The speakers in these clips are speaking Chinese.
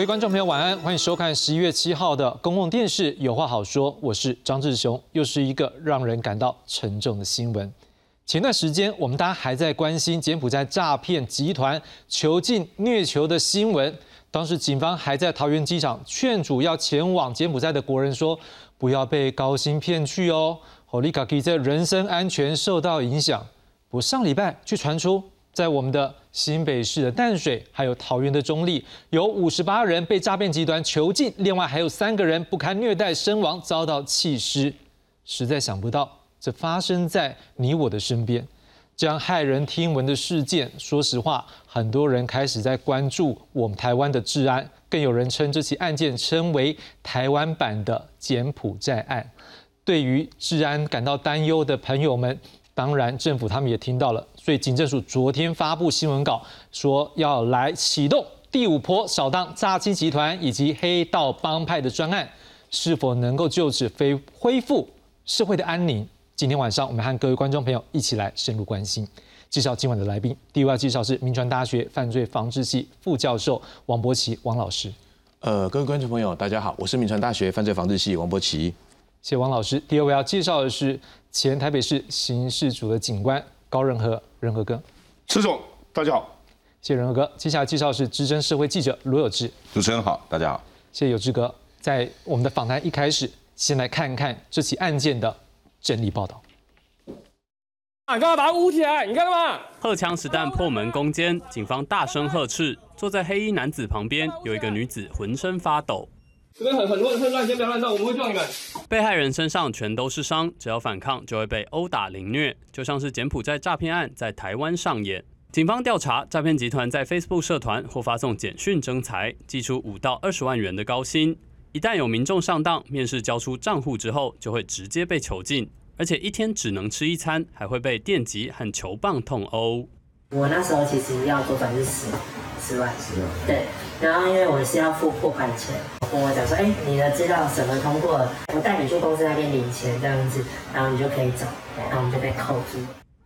各位观众朋友，晚安，欢迎收看十一月七号的公共电视《有话好说》，我是张志雄，又是一个让人感到沉重的新闻。前段时间，我们大家还在关心柬埔寨诈骗集团囚禁虐囚的新闻，当时警方还在桃园机场劝阻要前往柬埔寨的国人说，不要被高薪骗去哦，好利卡基在人身安全受到影响。我上礼拜却传出。在我们的新北市的淡水，还有桃园的中立，有五十八人被诈骗集团囚禁，另外还有三个人不堪虐待身亡，遭到弃尸。实在想不到，这发生在你我的身边，这样骇人听闻的事件。说实话，很多人开始在关注我们台湾的治安，更有人称这起案件称为台湾版的柬埔寨案。对于治安感到担忧的朋友们。当然，政府他们也听到了，所以警政署昨天发布新闻稿，说要来启动第五波扫荡诈欺集团以及黑道帮派的专案，是否能够就此非恢复社会的安宁？今天晚上，我们和各位观众朋友一起来深入关心。介绍今晚的来宾，第一位介绍是民传大学犯罪防治系副教授王博奇王老师。呃，各位观众朋友，大家好，我是民传大学犯罪防治系王博奇。谢王老师。第二位要介绍的是。前台北市刑事组的警官高仁和，仁和哥，池总，大家好，谢谢仁和哥。接下来介绍是资深社会记者罗有志，主持人好，大家好，谢谢有志哥。在我们的访谈一开始，先来看看这起案件的整理报道。你干嘛把他捂起来？你干嘛？荷枪实弹破门攻坚，警方大声呵斥。坐在黑衣男子旁边有一个女子，浑身发抖。这边很很多人很乱，先不要乱动，我们会救你们。被害人身上全都是伤，只要反抗就会被殴打凌虐，就像是柬埔寨诈骗案在台湾上演。警方调查，诈骗集团在 Facebook 社团或发送简讯征财，寄出五到二十万元的高薪。一旦有民众上当，面试交出账户之后，就会直接被囚禁，而且一天只能吃一餐，还会被电击和球棒痛殴。我那时候其实要做转是十十万，十万，对。然后因为我是要付破款钱，跟我讲说，哎，你的资料审核通过了，我带你去公司那边领钱这样子，然后你就可以走，然后我们就被扣住。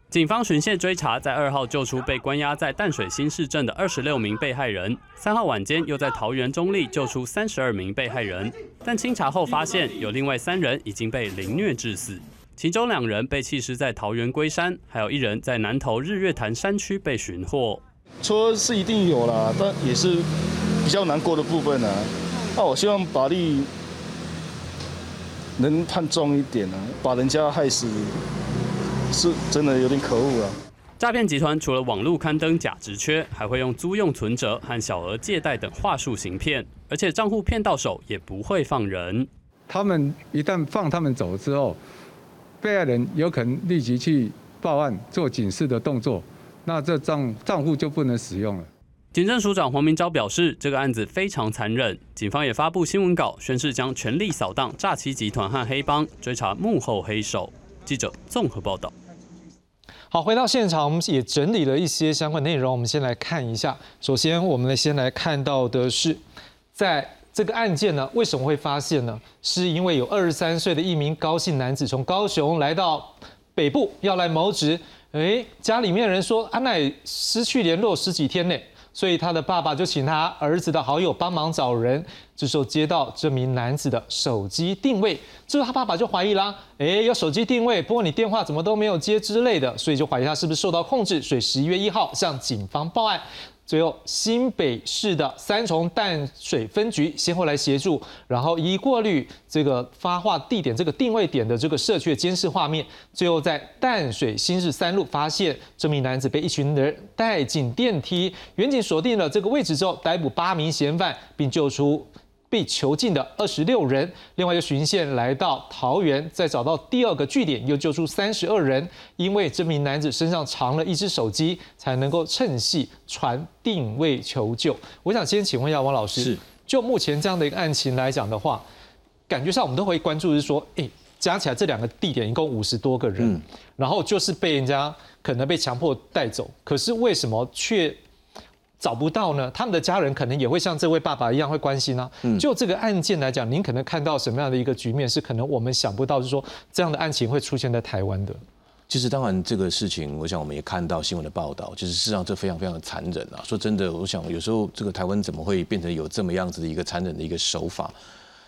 警方循线追查，在二号救出被关押在淡水新市镇的二十六名被害人，三号晚间又在桃园中立救出三十二名被害人，但清查后发现有另外三人已经被凌虐致死。其中两人被弃尸在桃园龟山，还有一人在南投日月潭山区被寻获。车是一定有啦，但也是比较难过的部分啊。那我希望法律能判重一点啊，把人家害死是真的有点可恶啊。诈骗集团除了网络刊登假职缺，还会用租用存折和小额借贷等话术行骗，而且账户骗到手也不会放人。他们一旦放他们走之后。被害人有可能立即去报案做警示的动作，那这账账户就不能使用了。警政署长黄明昭表示，这个案子非常残忍，警方也发布新闻稿，宣誓将全力扫荡诈欺集团和黑帮，追查幕后黑手。记者综合报道。好，回到现场，我们也整理了一些相关内容，我们先来看一下。首先，我们先来看到的是，在。这个案件呢，为什么会发现呢？是因为有二十三岁的一名高姓男子从高雄来到北部要来谋职，哎，家里面人说阿乃失去联络十几天呢，所以他的爸爸就请他儿子的好友帮忙找人。这时候接到这名男子的手机定位，之后他爸爸就怀疑啦，哎，有手机定位，不过你电话怎么都没有接之类的，所以就怀疑他是不是受到控制，所以十一月一号向警方报案。最后，新北市的三重淡水分局先后来协助，然后一过滤这个发话地点、这个定位点的这个社区的监视画面，最后在淡水新市三路发现这名男子被一群人带进电梯，远景锁定了这个位置之后，逮捕八名嫌犯，并救出。被囚禁的二十六人，另外又巡线来到桃园，再找到第二个据点，又救出三十二人。因为这名男子身上藏了一只手机，才能够趁隙传定位求救。我想先请问一下王老师，就目前这样的一个案情来讲的话，感觉上我们都会关注是说，哎，加起来这两个地点一共五十多个人，然后就是被人家可能被强迫带走，可是为什么却？找不到呢，他们的家人可能也会像这位爸爸一样会关心呢。就这个案件来讲，您可能看到什么样的一个局面是可能我们想不到，是说这样的案情会出现在台湾的。其实，当然这个事情，我想我们也看到新闻的报道。就是，事实上这非常非常的残忍啊！说真的，我想有时候这个台湾怎么会变成有这么样子的一个残忍的一个手法？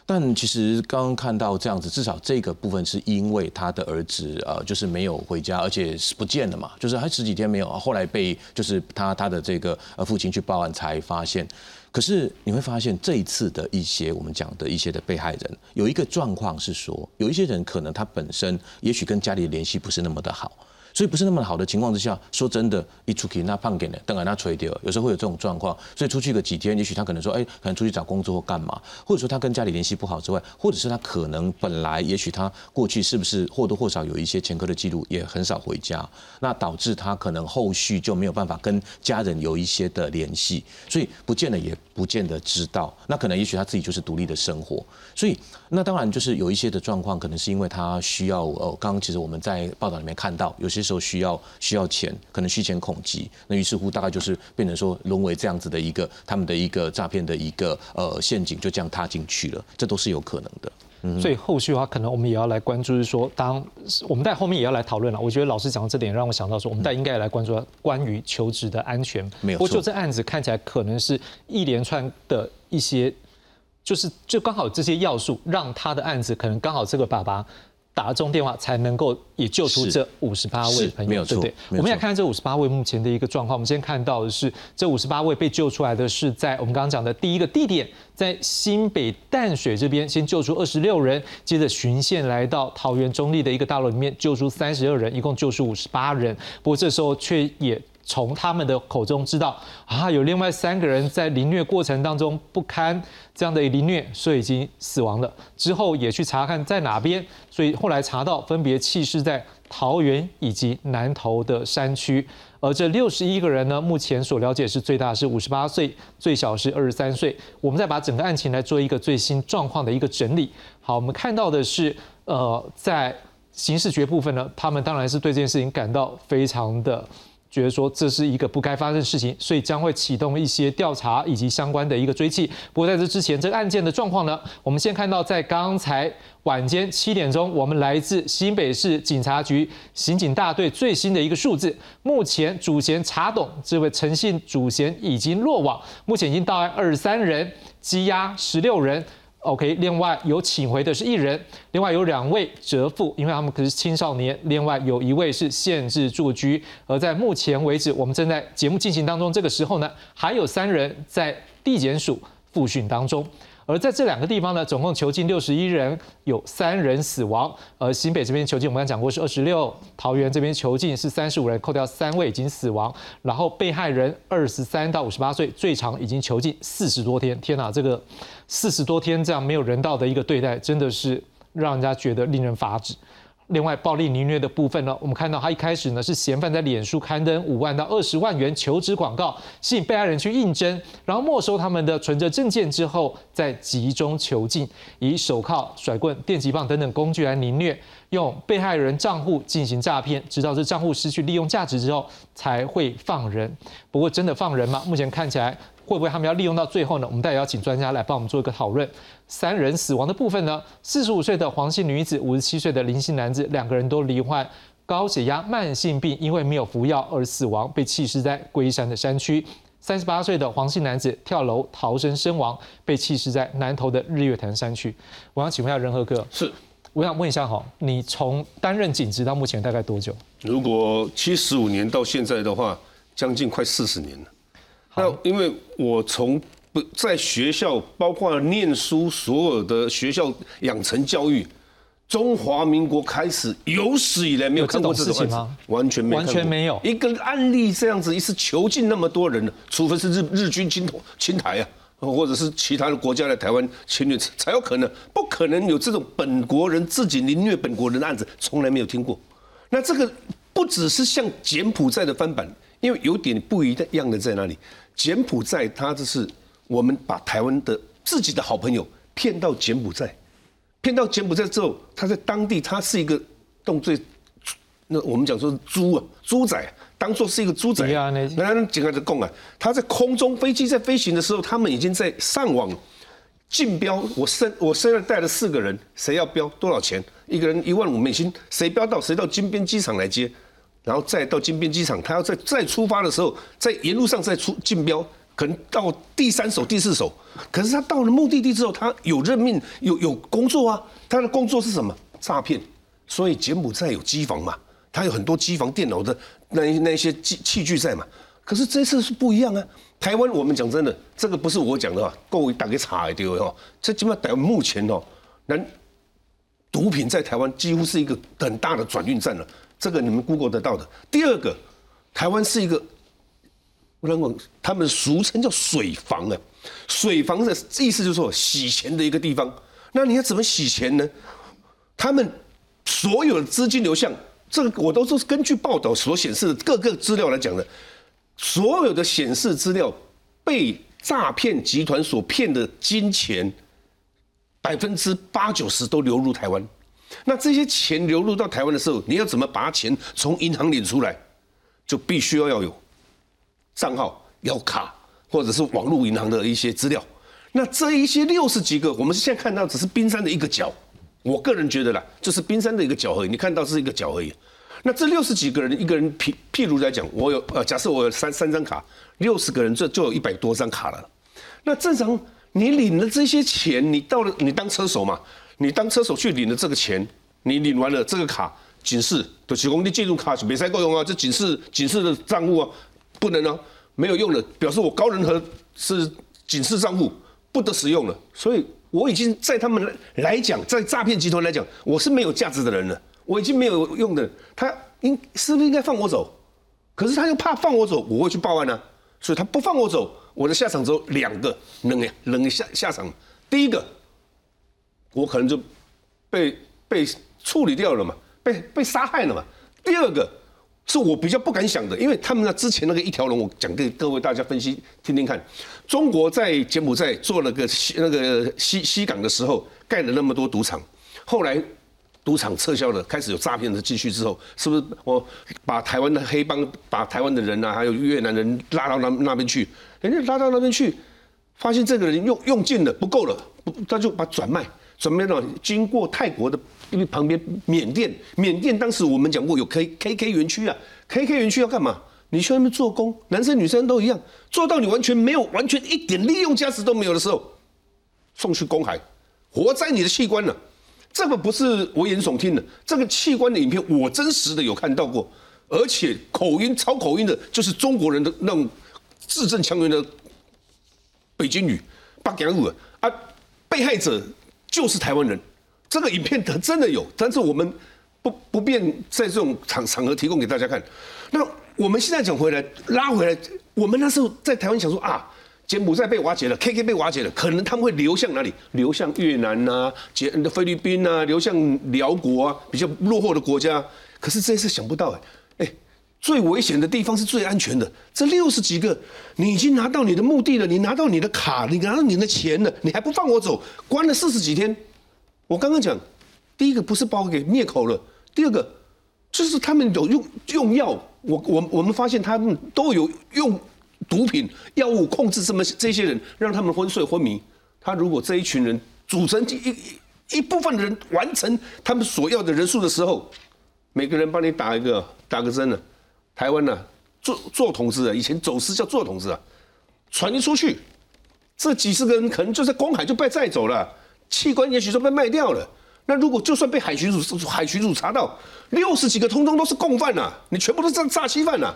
但其实刚刚看到这样子，至少这个部分是因为他的儿子呃，就是没有回家，而且是不见了嘛，就是还十几天没有，后来被就是他他的这个呃父亲去报案才发现。可是你会发现这一次的一些我们讲的一些的被害人，有一个状况是说，有一些人可能他本身也许跟家里的联系不是那么的好。所以不是那么好的情况之下，说真的，一出去那胖给呢，等然那吹掉，有时候会有这种状况。所以出去个几天，也许他可能说，哎，可能出去找工作或干嘛，或者说他跟家里联系不好之外，或者是他可能本来也许他过去是不是或多或少有一些前科的记录，也很少回家，那导致他可能后续就没有办法跟家人有一些的联系，所以不见得也不见得知道。那可能也许他自己就是独立的生活，所以那当然就是有一些的状况，可能是因为他需要呃，刚刚其实我们在报道里面看到有些。时候需要需要钱，可能需钱恐急，那于是乎大概就是变成说沦为这样子的一个他们的一个诈骗的一个呃陷阱，就这样踏进去了，这都是有可能的。所以后续的话，可能我们也要来关注，是说当我们在后面也要来讨论了。我觉得老师讲到这点，让我想到说，我们在应该来关注关于求职的安全。没有不过就这案子看起来，可能是一连串的一些，就是就刚好这些要素，让他的案子可能刚好这个爸爸。打了这通电话才能够也救出这五十八位朋友，对不对？我们来看看这五十八位目前的一个状况。我们先看到的是，这五十八位被救出来的是在我们刚刚讲的第一个地点，在新北淡水这边先救出二十六人，接着巡线来到桃园中立的一个大楼里面救出三十二人，一共救出五十八人。不过这时候却也。从他们的口中知道啊，有另外三个人在凌虐过程当中不堪这样的凌虐，所以已经死亡了。之后也去查看在哪边，所以后来查到分别弃尸在桃园以及南投的山区。而这六十一个人呢，目前所了解是最大是五十八岁，最小是二十三岁。我们再把整个案情来做一个最新状况的一个整理。好，我们看到的是，呃，在刑事局部分呢，他们当然是对这件事情感到非常的。觉得说这是一个不该发生的事情，所以将会启动一些调查以及相关的一个追缉。不过在这之前，这个案件的状况呢，我们先看到在刚才晚间七点钟，我们来自新北市警察局刑警大队最新的一个数字，目前主嫌查董这位诚信主嫌已经落网，目前已经到案二十三人，羁押十六人。OK，另外有请回的是一人，另外有两位折父，因为他们可是青少年，另外有一位是限制住居。而在目前为止，我们正在节目进行当中，这个时候呢，还有三人在地检署复讯当中。而在这两个地方呢，总共囚禁六十一人，有三人死亡。而新北这边囚禁，我们刚讲过是二十六，桃园这边囚禁是三十五人，扣掉三位已经死亡。然后被害人二十三到五十八岁，最长已经囚禁四十多天。天哪，这个四十多天这样没有人道的一个对待，真的是让人家觉得令人发指。另外，暴力凌虐的部分呢，我们看到他一开始呢是嫌犯在脸书刊登五万到二十万元求职广告，吸引被害人去应征，然后没收他们的存折证件之后，再集中囚禁，以手铐、甩棍、电击棒等等工具来凌虐，用被害人账户进行诈骗，直到这账户失去利用价值之后才会放人。不过，真的放人吗？目前看起来。会不会他们要利用到最后呢？我们待会要请专家来帮我们做一个讨论。三人死亡的部分呢？四十五岁的黄姓女子，五十七岁的林姓男子，两个人都罹患高血压、慢性病，因为没有服药而死亡，被弃尸在龟山的山区。三十八岁的黄姓男子跳楼逃生身亡，被弃尸在南投的日月潭山区。我想请问一下仁和哥，是，我想问一下哈，你从担任警职到目前大概多久？如果七十五年到现在的话，将近快四十年了。那因为我从不在学校，包括念书，所有的学校养成教育，中华民国开始有史以来没有看过这种事情吗？完全没，完全没有一个案例这样子一次囚禁那么多人，除非是日日军侵侵台啊，或者是其他的国家来台湾侵略才有可能，不可能有这种本国人自己凌虐本国人的案子，从来没有听过。那这个不只是像柬埔寨的翻版，因为有点不一样的在哪里？柬埔寨，他这是我们把台湾的自己的好朋友骗到柬埔寨，骗到柬埔寨之后，他在当地他是一个动罪，那我们讲说猪啊，猪仔，当做是一个猪仔。那几个在供啊，他在空中飞机在飞行的时候，他们已经在上网竞标，我身我身上带了四个人，谁要标多少钱？一个人一万五美金，谁标到谁到金边机场来接，然后再到金边机场，他要再再出发的时候，在沿路上再出竞标，可能到第三手、第四手。可是他到了目的地之后，他有任命，有有工作啊。他的工作是什么？诈骗。所以柬埔寨有机房嘛，他有很多机房电脑的那那些器器具在嘛。可是这次是不一样啊。台湾我们讲真的，这个不是我讲的，各位打给查一丢哦。这起码台湾目前哦，那毒品在台湾几乎是一个很大的转运站了。这个你们 Google 得到的。第二个，台湾是一个，我认为他们俗称叫水房啊。水房的意思就是说洗钱的一个地方。那你要怎么洗钱呢？他们所有的资金流向，这个我都是根据报道所显示的各个资料来讲的。所有的显示资料被诈骗集团所骗的金钱，百分之八九十都流入台湾。那这些钱流入到台湾的时候，你要怎么把钱从银行领出来？就必须要要有账号、要卡，或者是网络银行的一些资料。那这一些六十几个，我们现在看到只是冰山的一个角。我个人觉得啦，就是冰山的一个角而已。你看到是一个角而已。那这六十几个人，一个人譬譬如来讲，我有呃，假设我有三三张卡，六十个人这就有一百多张卡了。那正常你领了这些钱，你到了你当车手嘛，你当车手去领了这个钱，你领完了这个卡警示，就提供你进入卡是没塞够用啊，这警示警示的账户啊，不能啊，没有用了，表示我高人和是警示账户不得使用了。所以我已经在他们来讲，在诈骗集团来讲，我是没有价值的人了。我已经没有用的，他应是不是应该放我走？可是他又怕放我走，我会去报案呢。所以他不放我走，我的下场只有两个，冷呀冷下下场。第一个，我可能就被被处理掉了嘛，被被杀害了嘛。第二个，是我比较不敢想的，因为他们那之前那个一条龙，我讲给各位大家分析听听看。中国在柬埔寨做了个西那个西西港的时候，盖了那么多赌场，后来。赌场撤销了，开始有诈骗的继续之后，是。不是。我把台湾的黑帮、把台湾的人啊，还有越南人拉到那那边去？人家拉到那边去，发现这个人用用尽了，不够了，不他就把转卖，怎么样呢经过泰国的因为旁边缅甸，缅甸当时我们讲过有 K K K 园区啊，K K 园区要干嘛？你去那边做工，男生女生都一样，做到你完全没有，完全一点利用价值都没有的时候，送去公海，活摘你的器官了。这个不是危言耸听的，这个器官的影片我真实的有看到过，而且口音超口音的，就是中国人的那种字正腔圆的北京语，八讲五啊，被害者就是台湾人，这个影片它真的有，但是我们不不便在这种场场合提供给大家看。那我们现在讲回来，拉回来，我们那时候在台湾想说啊。柬埔寨被瓦解了，KK 被瓦解了，可能他们会流向哪里？流向越南呐、柬菲律宾呐，流向辽国啊，比较落后的国家。可是这次想不到，哎，最危险的地方是最安全的。这六十几个，你已经拿到你的目的了，你拿到你的卡，你拿到你的钱了，你还不放我走？关了四十几天。我刚刚讲，第一个不是把我给灭口了，第二个就是他们有用用药，我我我们发现他们都有用。毒品、药物控制这么这些人，让他们昏睡昏迷。他如果这一群人组成一一一部分的人完成他们所要的人数的时候，每个人帮你打一个打个针呢？台湾呢，做做同志啊，以前走私叫做同志啊，传一出去，这几十个人可能就在公海就被载走了，器官也许都被卖掉了。那如果就算被海巡署海巡署查到，六十几个通通都是共犯呐，你全部都是诈欺犯呐。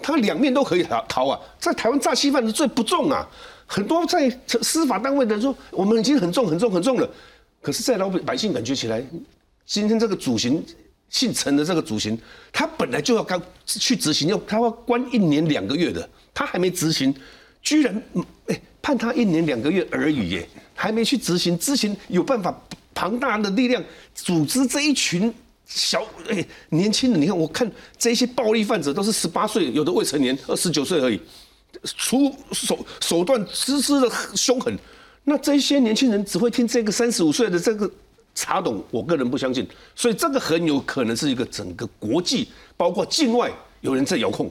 他两面都可以逃逃啊，在台湾诈欺犯的罪不重啊，很多在司法单位的人说我们已经很重很重很重了，可是，在老百姓感觉起来，今天这个主刑姓陈的这个主刑，他本来就要刚去执行，要他要关一年两个月的，他还没执行，居然哎判他一年两个月而已耶，还没去执行，之前有办法庞大的力量组织这一群。小哎，年轻人，你看，我看这些暴力犯者都是十八岁，有的未成年，二十九岁而已，出手手段丝丝的凶狠。那这些年轻人只会听这个三十五岁的这个查懂，我个人不相信。所以这个很有可能是一个整个国际，包括境外有人在遥控。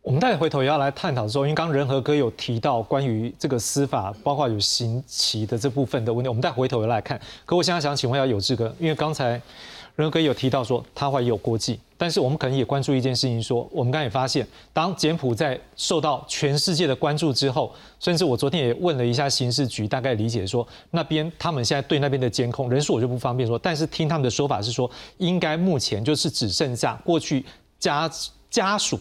我们待回头也要来探讨说，因为刚仁和哥有提到关于这个司法，包括有刑期的这部分的问题，我们待回头也来看。可我现在想请问一下有志哥，因为刚才仁和哥有提到说他怀疑有国际，但是我们可能也关注一件事情，说我们刚才也发现，当柬埔寨受到全世界的关注之后，甚至我昨天也问了一下刑事局，大概理解说那边他们现在对那边的监控人数我就不方便说，但是听他们的说法是说，应该目前就是只剩下过去家家属。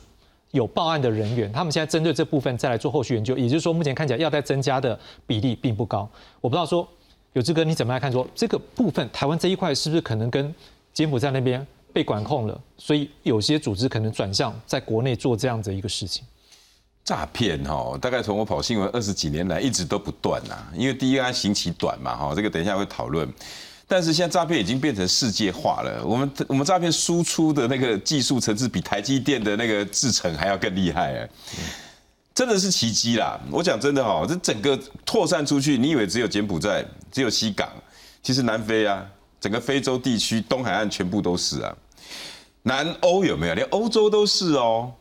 有报案的人员，他们现在针对这部分再来做后续研究，也就是说，目前看起来要再增加的比例并不高。我不知道说有志哥你怎么来看？说这个部分台湾这一块是不是可能跟柬埔寨那边被管控了，所以有些组织可能转向在国内做这样的一个事情？诈骗哈，大概从我跑新闻二十几年来一直都不断呐，因为第一个刑期短嘛哈，这个等一下会讨论。但是现在诈骗已经变成世界化了。我们我们诈骗输出的那个技术层次比台积电的那个制程还要更厉害哎，真的是奇迹啦！我讲真的哈，这整个扩散出去，你以为只有柬埔寨、只有西港，其实南非啊，整个非洲地区、东海岸全部都是啊。南欧有没有？连欧洲都是哦。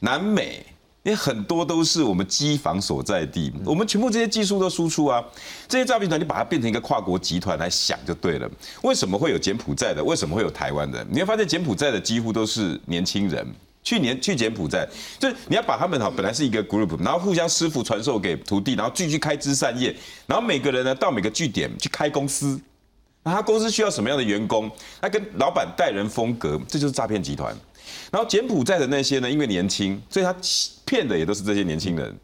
南美。因为很多都是我们机房所在地，我们全部这些技术都输出啊。这些诈骗团，你把它变成一个跨国集团来想就对了。为什么会有柬埔寨的？为什么会有台湾的？你会发现柬埔寨的几乎都是年轻人。去年去柬埔寨，就是你要把他们哈，本来是一个 group，然后互相师傅传授给徒弟，然后继续开枝散叶，然后每个人呢到每个据点去开公司。那他公司需要什么样的员工？他跟老板待人风格，这就是诈骗集团。然后柬埔寨的那些呢，因为年轻，所以他骗的也都是这些年轻人。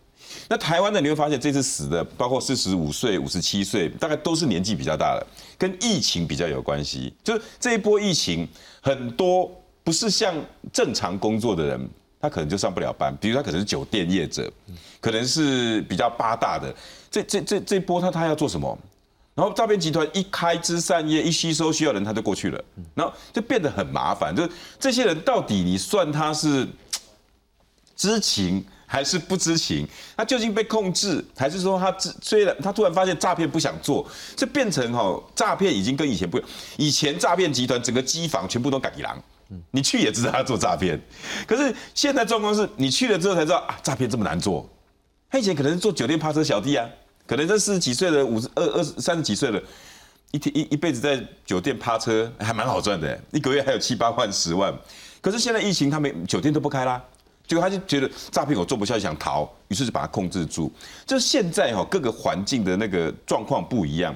那台湾的你会发现，这次死的包括四十五岁、五十七岁，大概都是年纪比较大的，跟疫情比较有关系。就是这一波疫情，很多不是像正常工作的人，他可能就上不了班。比如他可能是酒店业者，可能是比较八大的。这这这这波他他要做什么？然后诈骗集团一开枝散叶，一吸收需要人，他就过去了，然后就变得很麻烦。就是这些人到底你算他是 知情还是不知情？他究竟被控制，还是说他虽然他突然发现诈骗不想做，这变成哈诈骗已经跟以前不一样。以前诈骗集团整个机房全部都改狼，你去也知道他做诈骗。可是现在状况是你去了之后才知道啊，诈骗这么难做。他以前可能是做酒店趴车小弟啊。可能这四十几岁的五十二二十三十几岁了，一天一一辈子在酒店趴车还蛮好赚的，一个月还有七八万十万。可是现在疫情，他们酒店都不开啦，结果他就觉得诈骗我做不下去，想逃，于是就把它控制住。就是现在哈各个环境的那个状况不一样，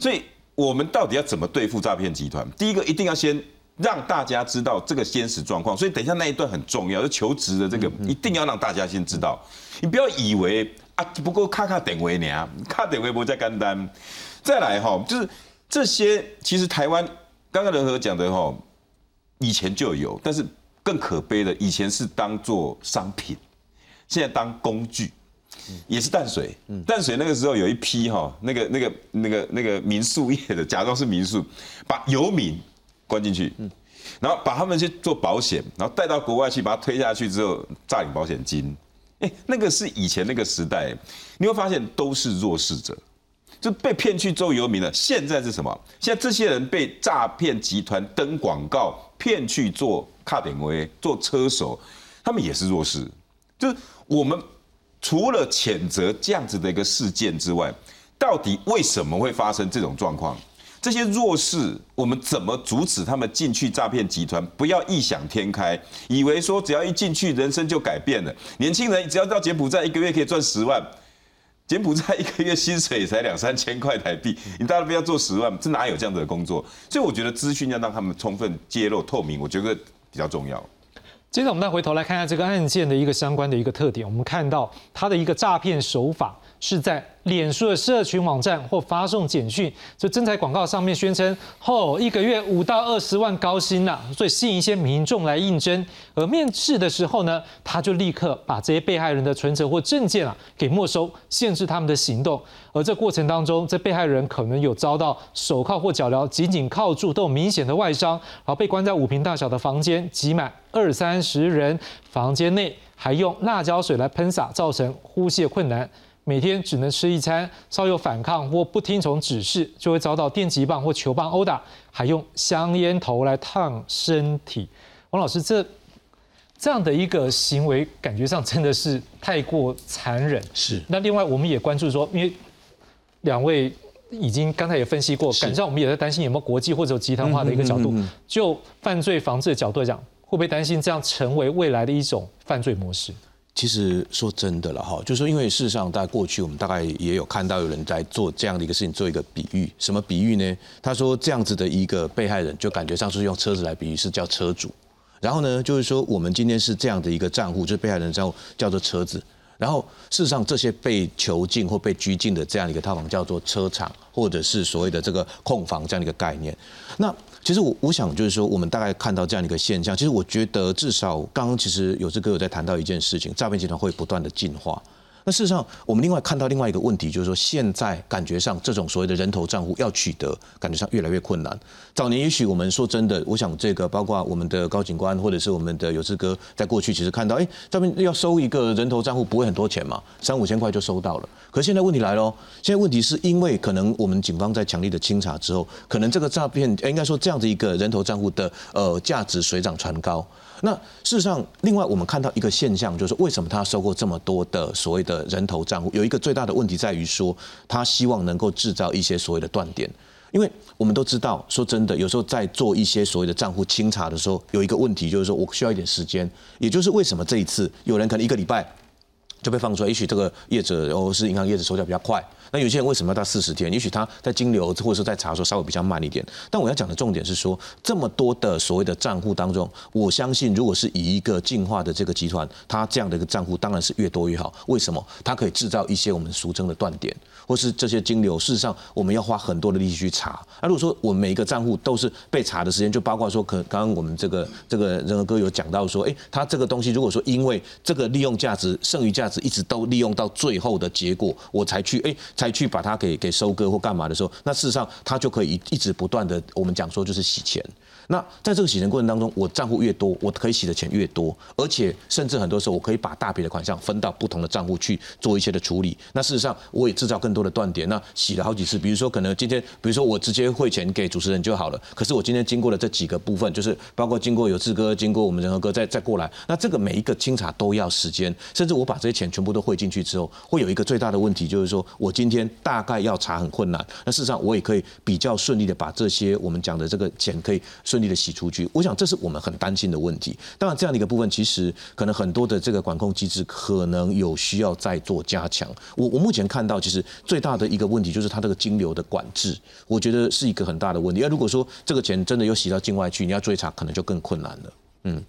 所以我们到底要怎么对付诈骗集团？第一个一定要先让大家知道这个现实状况。所以等一下那一段很重要，就求职的这个一定要让大家先知道。你不要以为。啊，不过卡卡点位呢，卡点位不再干单。再来哈，就是这些，其实台湾刚刚仁和讲的哈，以前就有，但是更可悲的，以前是当做商品，现在当工具，也是淡水。淡水那个时候有一批哈，那个那个那个那个民宿业的，假装是民宿，把游民关进去，然后把他们去做保险，然后带到国外去，把他推下去之后，诈领保险金。哎，那个是以前那个时代，你会发现都是弱势者，就被骗去做游民了。现在是什么？现在这些人被诈骗集团登广告骗去做卡点位、做车手，他们也是弱势。就是我们除了谴责这样子的一个事件之外，到底为什么会发生这种状况？这些弱势，我们怎么阻止他们进去诈骗集团？不要异想天开，以为说只要一进去，人生就改变了。年轻人只要到柬埔寨，一个月可以赚十万，柬埔寨一个月薪水才两三千块台币，你到那边要做十万，这哪有这样的工作？所以我觉得资讯要让他们充分揭露透明，我觉得比较重要。接着我们再回头来看一下这个案件的一个相关的一个特点，我们看到它的一个诈骗手法是在。脸书的社群网站或发送简讯，这征才广告上面宣称，哦，一个月五到二十万高薪呐，所以吸引一些民众来应征。而面试的时候呢，他就立刻把这些被害人的存折或证件啊给没收，限制他们的行动。而这过程当中，这被害人可能有遭到手铐或脚镣紧紧铐住，都有明显的外伤，然后被关在五平大小的房间，挤满二三十人，房间内还用辣椒水来喷洒，造成呼吸困难。每天只能吃一餐，稍有反抗或不听从指示，就会遭到电击棒或球棒殴打，还用香烟头来烫身体。王老师，这这样的一个行为，感觉上真的是太过残忍。是。那另外，我们也关注说，因为两位已经刚才也分析过，感觉上我们也在担心有没有国际或者集团化的一个角度，就犯罪防治的角度来讲，会不会担心这样成为未来的一种犯罪模式？其实说真的了哈，就是说，因为事实上，在过去我们大概也有看到有人在做这样的一个事情，做一个比喻。什么比喻呢？他说这样子的一个被害人，就感觉上是用车子来比喻，是叫车主。然后呢，就是说我们今天是这样的一个账户，就是被害人账户叫做车子。然后事实上，这些被囚禁或被拘禁的这样一个套房叫做车厂，或者是所谓的这个控房这样的一个概念。那其实我我想就是说，我们大概看到这样一个现象，其实我觉得至少刚刚其实有志哥有在谈到一件事情，诈骗集团会不断的进化。那事实上，我们另外看到另外一个问题，就是说现在感觉上这种所谓的人头账户要取得，感觉上越来越困难。早年也许我们说真的，我想这个包括我们的高警官或者是我们的有志哥，在过去其实看到，哎，这边要收一个人头账户不会很多钱嘛，三五千块就收到了。可现在问题来了，现在问题是因为可能我们警方在强力的清查之后，可能这个诈骗，应该说这样的一个人头账户的呃价值水涨船高。那事实上，另外我们看到一个现象，就是为什么他收购这么多的所谓的人头账户？有一个最大的问题在于说，他希望能够制造一些所谓的断点。因为我们都知道，说真的，有时候在做一些所谓的账户清查的时候，有一个问题就是说我需要一点时间。也就是为什么这一次有人可能一个礼拜就被放出来，也许这个业者哦是银行业者手脚比较快。那有些人为什么要到四十天？也许他在金流或者说在查的时候稍微比较慢一点。但我要讲的重点是说，这么多的所谓的账户当中，我相信如果是以一个进化的这个集团，它这样的一个账户当然是越多越好。为什么？它可以制造一些我们俗称的断点，或是这些金流。事实上，我们要花很多的力气去查。那如果说我每一个账户都是被查的时间，就包括说，可刚刚我们这个这个仁和哥有讲到说，哎，他这个东西如果说因为这个利用价值、剩余价值一直都利用到最后的结果，我才去哎。才去把它给给收割或干嘛的时候，那事实上它就可以一一直不断的，我们讲说就是洗钱。那在这个洗钱过程当中，我账户越多，我可以洗的钱越多，而且甚至很多时候我可以把大笔的款项分到不同的账户去做一些的处理。那事实上我也制造更多的断点。那洗了好几次，比如说可能今天，比如说我直接汇钱给主持人就好了。可是我今天经过了这几个部分，就是包括经过有志哥，经过我们仁和哥再再过来，那这个每一个清查都要时间，甚至我把这些钱全部都汇进去之后，会有一个最大的问题，就是说我今天大概要查很困难。那事实上我也可以比较顺利的把这些我们讲的这个钱可以顺顺利的洗出去。我想这是我们很担心的问题。当然，这样的一个部分，其实可能很多的这个管控机制可能有需要再做加强。我我目前看到，其实最大的一个问题就是它这个金流的管制，我觉得是一个很大的问题。而如果说这个钱真的又洗到境外去，你要追查，可能就更困难了。嗯，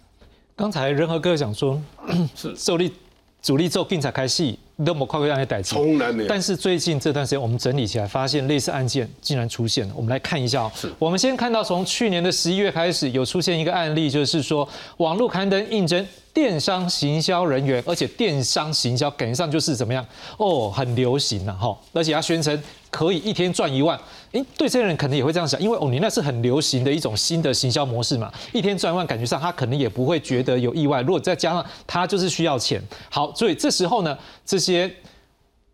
刚才仁和哥讲说，是受力主力做警察开戏。那么快会让你逮从来没有。但是最近这段时间，我们整理起来，发现类似案件竟然出现了。我们来看一下。喔。我们先看到，从去年的十一月开始，有出现一个案例，就是说网络刊登应征电商行销人员，而且电商行销感觉上就是怎么样？哦，很流行了哈，而且他宣称可以一天赚一万。诶，对这些人可能也会这样想，因为哦，你那是很流行的一种新的行销模式嘛，一天赚一万，感觉上他可能也不会觉得有意外。如果再加上他就是需要钱，好，所以这时候呢，这些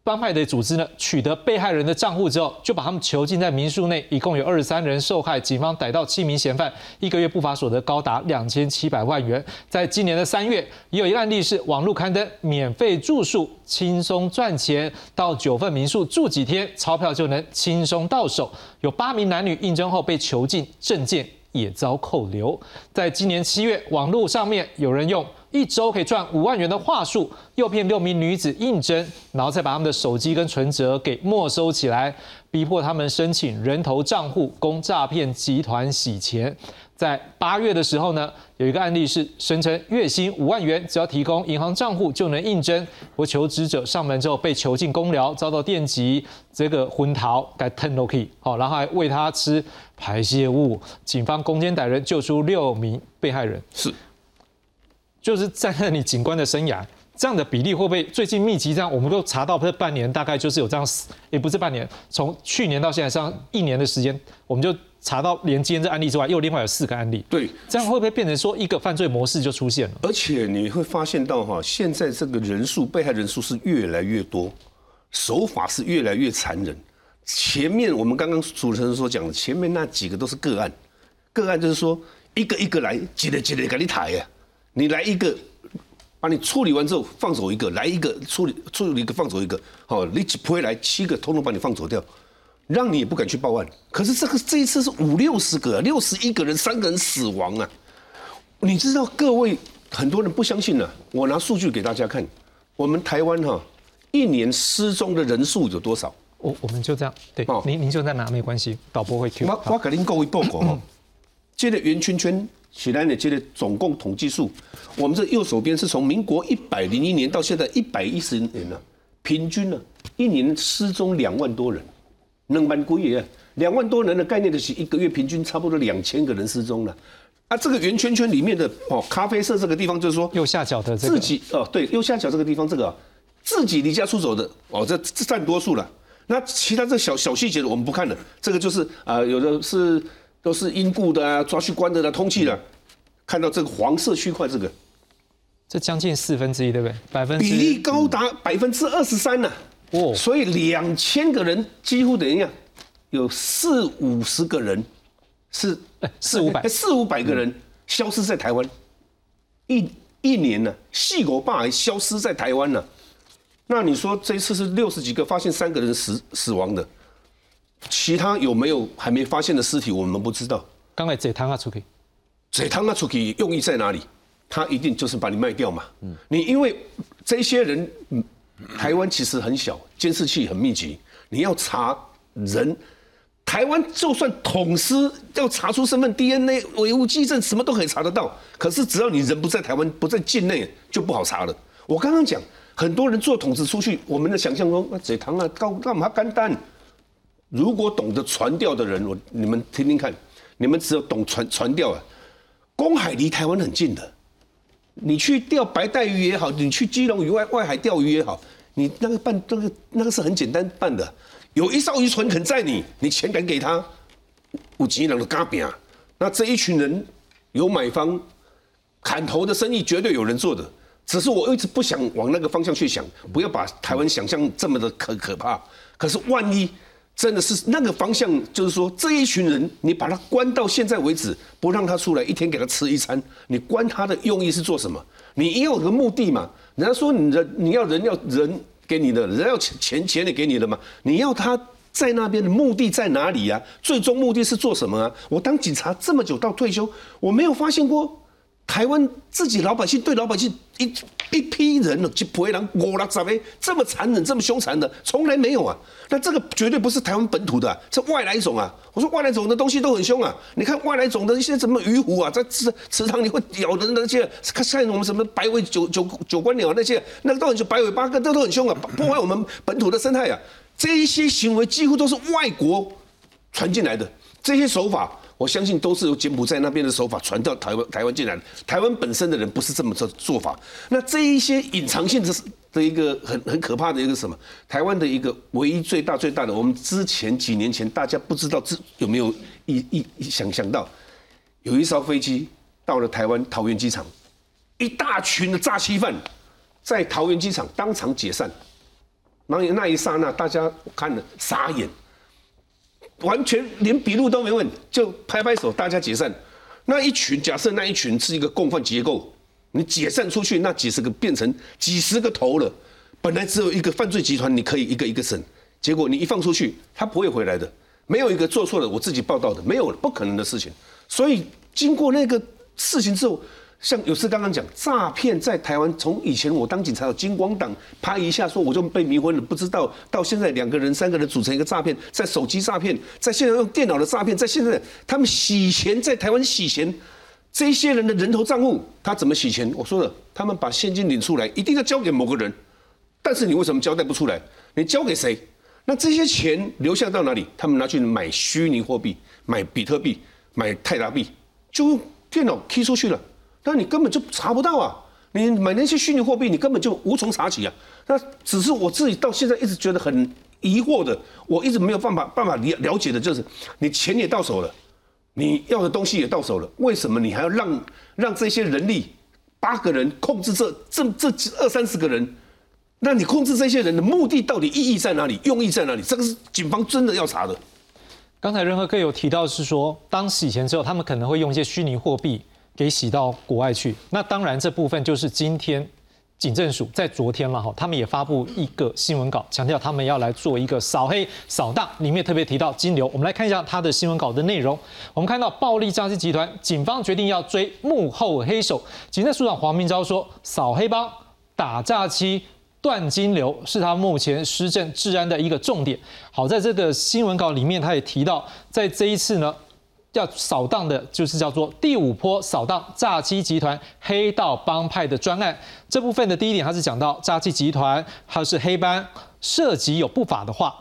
帮派的组织呢，取得被害人的账户之后，就把他们囚禁在民宿内，一共有二十三人受害，警方逮到七名嫌犯，一个月不法所得高达两千七百万元。在今年的三月，也有一案例是网络刊登免费住宿，轻松赚钱，到九份民宿住几天，钞票就能轻松到手。有八名男女应征后被囚禁，证件也遭扣留。在今年七月，网络上面有人用。一周可以赚五万元的话术，诱骗六名女子应征，然后再把他们的手机跟存折给没收起来，逼迫他们申请人头账户，供诈骗集团洗钱。在八月的时候呢，有一个案例是声称月薪五万元，只要提供银行账户就能应征。我求职者上门之后被囚禁公寮，遭到电击，这个昏逃，该 ten ok 好，然后还喂他吃排泄物。警方攻坚逮人，救出六名被害人。是。就是在那你警官的生涯，这样的比例会不会最近密集这样？我们都查到，这半年大概就是有这样，也不是半年，从去年到现在上一年的时间，我们就查到连今天这案例之外，又另外有四个案例。对，这样会不会变成说一个犯罪模式就出现了？而且你会发现到哈，现在这个人数被害人数是越来越多，手法是越来越残忍。前面我们刚刚主持人所讲的，前面那几个都是个案，个案就是说一个一个来，几个几个给你抬呀。你来一个，把你处理完之后放走一个，来一个处理处理一个放走一个，好，你几回来七个，通通把你放走掉，让你也不敢去报案。可是这个这一次是五六十个，六十一个人，三个人死亡啊！你知道各位很多人不相信呢、我拿数据给大家看，我们台湾哈、一年失踪的人数有多少？我我们就这样，对哦，您您就在拿没关系，导播会 Q 我我给您各位报告哦，这个圆圈圈起来的这个总共统计数，我们这右手边是从民国一百零一年到现在一百一十年了，平均呢一年失踪两万多人，两万几个啊，两万多人的概念的是一个月平均差不多两千个人失踪了。啊，这个圆圈圈里面的哦，咖啡色这个地方就是说右下角的这个自己哦，对，右下角这个地方这个、啊、自己离家出走的哦，这这占多数了。那其他这小小细节的我们不看了，这个就是啊、有的是都是因故的啊，抓去关的啦、通缉的。看到这个黄色区块，这个这将近四分之一，对不对？百分比例高达百分之二十三呢。哦所以两千个人几乎等于样，有四五十个人是哎四五百四五百个人消失在台湾，一一年呢，细狗爸还消失在台湾呢。那你说这一次是六十几个，发现三个人死死亡的，其他有没有还没发现的尸体，我们不知道。刚才这汤啊出去，这汤啊出去用意在哪里？他一定就是把你卖掉嘛。你因为这些人，嗯台湾其实很小，监视器很密集，你要查人。台湾就算捅尸要查出身份、DNA、唯物基证，什么都可以查得到。可是只要你人不在台湾，不在境内，就不好查了。我刚刚讲，很多人做统治出去，我们的想象中，那这汤啊，干干嘛干单？如果懂得传调的人，我你们听听看，你们只有懂传传调啊。公海离台湾很近的，你去钓白带鱼也好，你去基隆以外外海钓鱼也好，你那个办那个那个是很简单办的。有一艘渔船肯载你，你钱敢给他，有钱人的嘎饼。那这一群人有买方，砍头的生意绝对有人做的。只是我一直不想往那个方向去想，不要把台湾想象这么的可可怕。可是万一真的是那个方向，就是说这一群人，你把他关到现在为止，不让他出来，一天给他吃一餐，你关他的用意是做什么？你也有个目的嘛？人家说你的你要人要人给你的，人要钱钱钱也给你的嘛？你要他在那边的目的在哪里呀、最终目的是做什么啊？我当警察这么久到退休，我没有发现过台湾自己老百姓对老百姓一一批人了，就不会让我了，怎么这么残忍、这么凶残的，从来没有啊。那这个绝对不是台湾本土的、啊，这外来种啊。我说外来种的东西都很凶啊，你看外来种的一些什么鱼虎啊，在池池塘里会咬人的那些，看看我们什么白尾九九九官鸟那些，那个都很凶，白尾八哥都都很凶啊，破坏我们本土的生态啊。这一些行为几乎都是外国传进来的，这些手法，我相信都是由柬埔寨那边的手法传到台湾台湾进来的。台湾本身的人不是这么做做法。那这一些隐藏性的的一个很很可怕的一个什么？台湾的一个唯一最大最大的，我们之前几年前大家不知道知有没有一一一想象到，有一艘飞机到了台湾桃园机场，一大群的诈欺犯在桃园机场当场解散。然后那一刹那，大家看了傻眼，完全连笔录都没问，就拍拍手，大家解散。那一群，假设那一群是一个共犯结构，你解散出去，那几十个变成几十个头了。本来只有一个犯罪集团，你可以一个一个审，结果你一放出去，他不会回来的。没有一个做错了，我自己报道的，没有不可能的事情。所以经过那个事情之后，像有次刚刚讲诈骗在台湾，从以前我当警察有金光党拍一下说我就被迷昏了，不知道到现在两个人三个人组成一个诈骗，在手机诈骗，在现在用电脑的诈骗，在现在他们洗钱，在台湾洗钱，这些人的人头账户他怎么洗钱？我说了，他们把现金领出来，一定要交给某个人，但是你为什么交代不出来？你交给谁？那这些钱流向到哪里？他们拿去买虚拟货币，买比特币，买泰达币，就用电脑 key 出去了。那你根本就查不到啊！你买那些虚拟货币，你根本就无从查起啊。那只是我自己到现在一直觉得很疑惑的，我一直没有办法办法了了解的就是，你钱也到手了，你要的东西也到手了，为什么你还要让让这些人力八个人控制这这这二三十个人？那你控制这些人的目的到底意义在哪里？用意在哪里？这个是警方真的要查的。刚才任和哥有提到是说，当洗钱之后，他们可能会用一些虚拟货币给洗到国外去。那当然，这部分就是今天警政署在昨天了哈，他们也发布一个新闻稿，强调他们要来做一个扫黑扫荡，里面特别提到金流。我们来看一下他的新闻稿的内容。我们看到暴力诈欺集团，警方决定要追幕后黑手。警政署长黄明昭说，扫黑帮、打诈欺。断金流是他目前施政治安的一个重点。好，在这个新闻稿里面，他也提到，在这一次呢，要扫荡的就是叫做第五波扫荡诈欺集团黑道帮派的专案。这部分的第一点，它是讲到诈欺集团它是黑帮涉及有不法的话，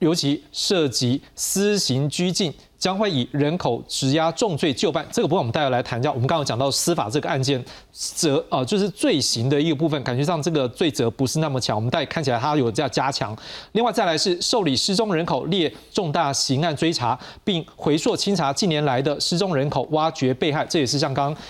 尤其涉及私刑拘禁。将会以人口质押重罪就办，这个部分我们待会来谈一下。我们刚刚讲到司法这个案件责啊，就是罪行的一个部分，感觉上这个罪责不是那么强。我们待看起来它有在加强。另外再来是受理失踪人口列重大刑案追查，并回溯清查近年来的失踪人口，挖掘被害。这也是像刚刚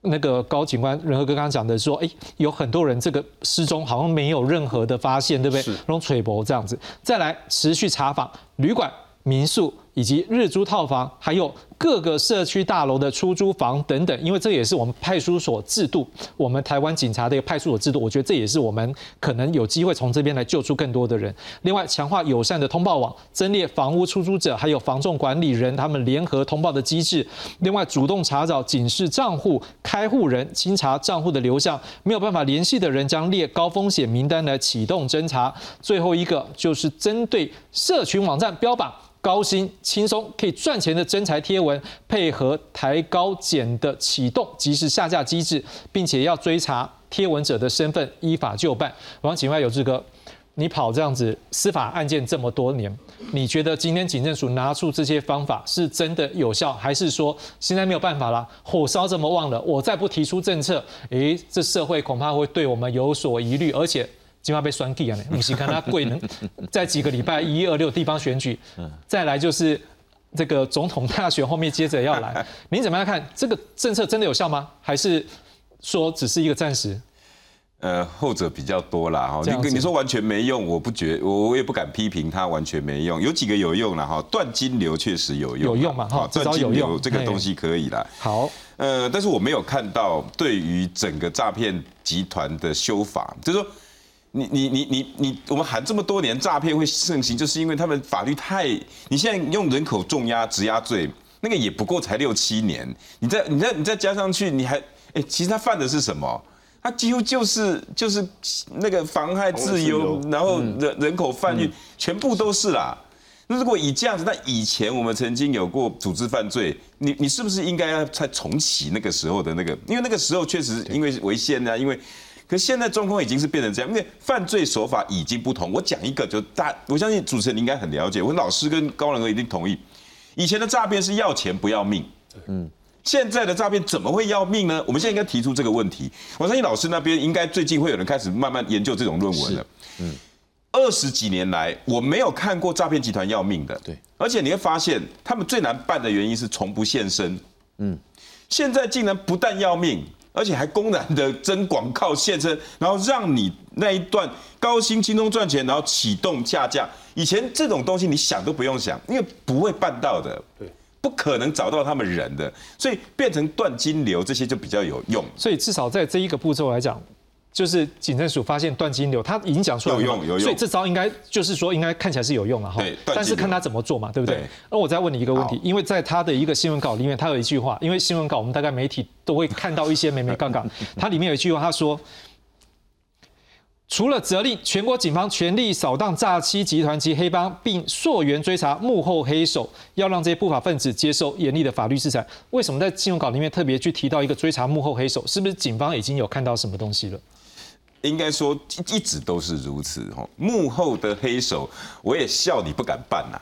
那个高警官仁和哥刚刚讲的，说哎，有很多人这个失踪好像没有任何的发现，对不对？那种垂博这样子。再来持续查访旅馆、民宿。以及日租套房，还有各个社区大楼的出租房等等，因为这也是我们派出所制度，我们台湾警察的一个派出所制度，我觉得这也是我们可能有机会从这边来救出更多的人。另外，强化友善的通报网，增列房屋出租者还有房仲管理人他们联合通报的机制。另外，主动查找警示账户开户人，清查账户的流向，没有办法联系的人将列高风险名单来启动侦查。最后一个就是针对社群网站标榜。高薪、轻松、可以赚钱的真才贴文，配合抬高检的启动及时下架机制，并且要追查贴文者的身份，依法就办。王警外有志哥，你跑这样子司法案件这么多年，你觉得今天警政署拿出这些方法是真的有效，还是说现在没有办法了？火烧这么旺了，我再不提出政策，诶，这社会恐怕会对我们有所疑虑，而且。今晚被双 K 啊！你是看他贵能 在几个礼拜一二六地方选举，再来就是这个总统大选后面接着要来，您怎么样看这个政策真的有效吗？还是说只是一个暂时？呃，后者比较多啦哈。你你说完全没用，我不觉，我我也不敢批评它完全没用，有几个有用了哈。断金流确实有用，有用嘛哈？断金流这个东西可以啦。好，呃，但是我没有看到对于整个诈骗集团的修法，就是说。你你你你你，我们喊这么多年诈骗会盛行，就是因为他们法律太……你现在用人口重压、质押罪，那个也不过才六七年，你再你再你再加上去，你还哎，其实他犯的是什么？他几乎就是就是那个妨害自由，然后人人口贩运，全部都是啦。那如果以这样子，那以前我们曾经有过组织犯罪，你你是不是应该要再重启那个时候的那个？因为那个时候确实因为违宪啊，因为。可现在状况已经是变成这样，因为犯罪手法已经不同。我讲一个，就大，我相信主持人应该很了解。我老师跟高仁哥一定同意，以前的诈骗是要钱不要命，嗯，现在的诈骗怎么会要命呢？我们现在应该提出这个问题。我相信老师那边应该最近会有人开始慢慢研究这种论文了。嗯，二十几年来我没有看过诈骗集团要命的，对，而且你会发现他们最难办的原因是从不现身，嗯，现在竟然不但要命。而且还公然的争广告现身，然后让你那一段高薪轻松赚钱，然后启动下架。以前这种东西你想都不用想，因为不会办到的，对，不可能找到他们人的，所以变成断金流这些就比较有用。所以至少在这一个步骤来讲。就是警政署发现断金流，他已经讲出来有用有用，所以这招应该就是说应该看起来是有用了哈。但是看他怎么做嘛，对不对？那我再问你一个问题，因为在他的一个新闻稿里面，他有一句话，因为新闻稿我们大概媒体都会看到一些美美杠杠，他里面有一句话，他说，除了责令全国警方全力扫荡诈欺集团及黑帮，并溯源追查幕后黑手，要让这些不法分子接受严厉的法律制裁。为什么在新闻稿里面特别去提到一个追查幕后黑手？是不是警方已经有看到什么东西了？应该说一直都是如此哦。幕后的黑手，我也笑你不敢办呐。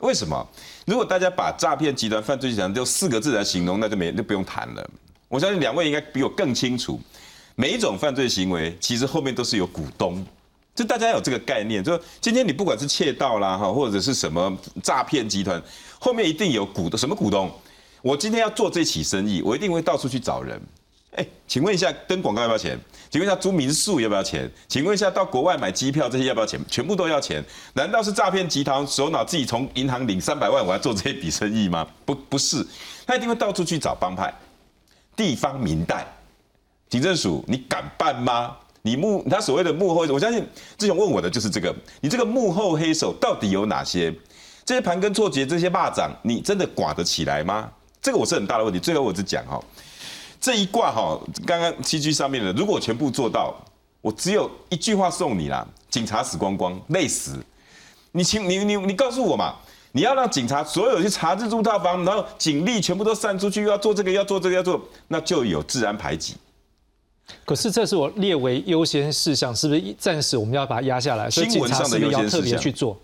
为什么？如果大家把诈骗集团、犯罪集团就四个字来形容，那就没就不用谈了。我相信两位应该比我更清楚，每一种犯罪行为其实后面都是有股东，就大家有这个概念。就今天你不管是窃盗啦哈，或者是什么诈骗集团，后面一定有股的什么股东。我今天要做这起生意，我一定会到处去找人。哎，请问一下，登广告要不要钱？请问一下，租民宿要不要钱？请问一下，到国外买机票这些要不要钱？全部都要钱？难道是诈骗集团首脑自己从银行领三百万，我要做这一笔生意吗？不，不是，他一定会到处去找帮派。地方民代，警政署你敢办吗？你幕他所谓的幕后，我相信志雄问我的就是这个，你这个幕后黑手到底有哪些？这些盘根错节，这些霸掌，你真的寡得起来吗？这个我是很大的问题。最后我只讲哈，这一卦哈，刚刚七句上面的，如果全部做到，我只有一句话送你啦：警察死光光，累死。你请你你你告诉我嘛，你要让警察所有去查自住套房，然后警力全部都散出去，又要做这个，要做这个，要做，那就有治安排挤。可是这是我列为优先事项，是不是暂时我们要把它压下来？所以新闻上的优先事项特别去做。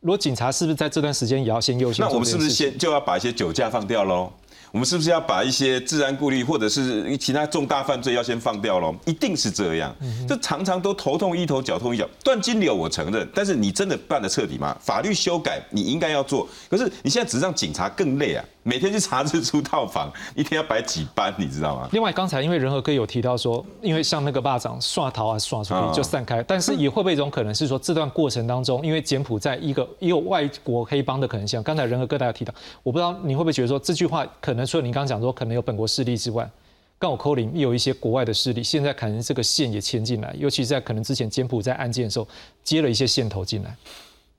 如果警察是不是在这段时间也要先优先？那我们是不是先就要把一些酒驾放掉喽？我们是不是要把一些治安顾虑或者是其他重大犯罪要先放掉喽？一定是这样。这常常都头痛医头，脚痛医脚。断金流我承认，但是你真的办得彻底吗？法律修改你应该要做，可是你现在只让警察更累啊。每天去查日出套房，一天要摆几班，你知道吗？另外，刚才因为仁和哥有提到说，因为像那个霸掌刷逃啊刷出去就散开，但是也会不会一种可能是说，这段过程当中，因为柬埔寨一个也有外国黑帮的可能性。刚才仁和哥大家提到，我不知道你会不会觉得说这句话可能除了你刚刚讲说可能有本国势力之外，刚好扣零也有一些国外的势力，现在可能这个线也牵进来，尤其在可能之前柬埔寨案件的时候接了一些线头进来。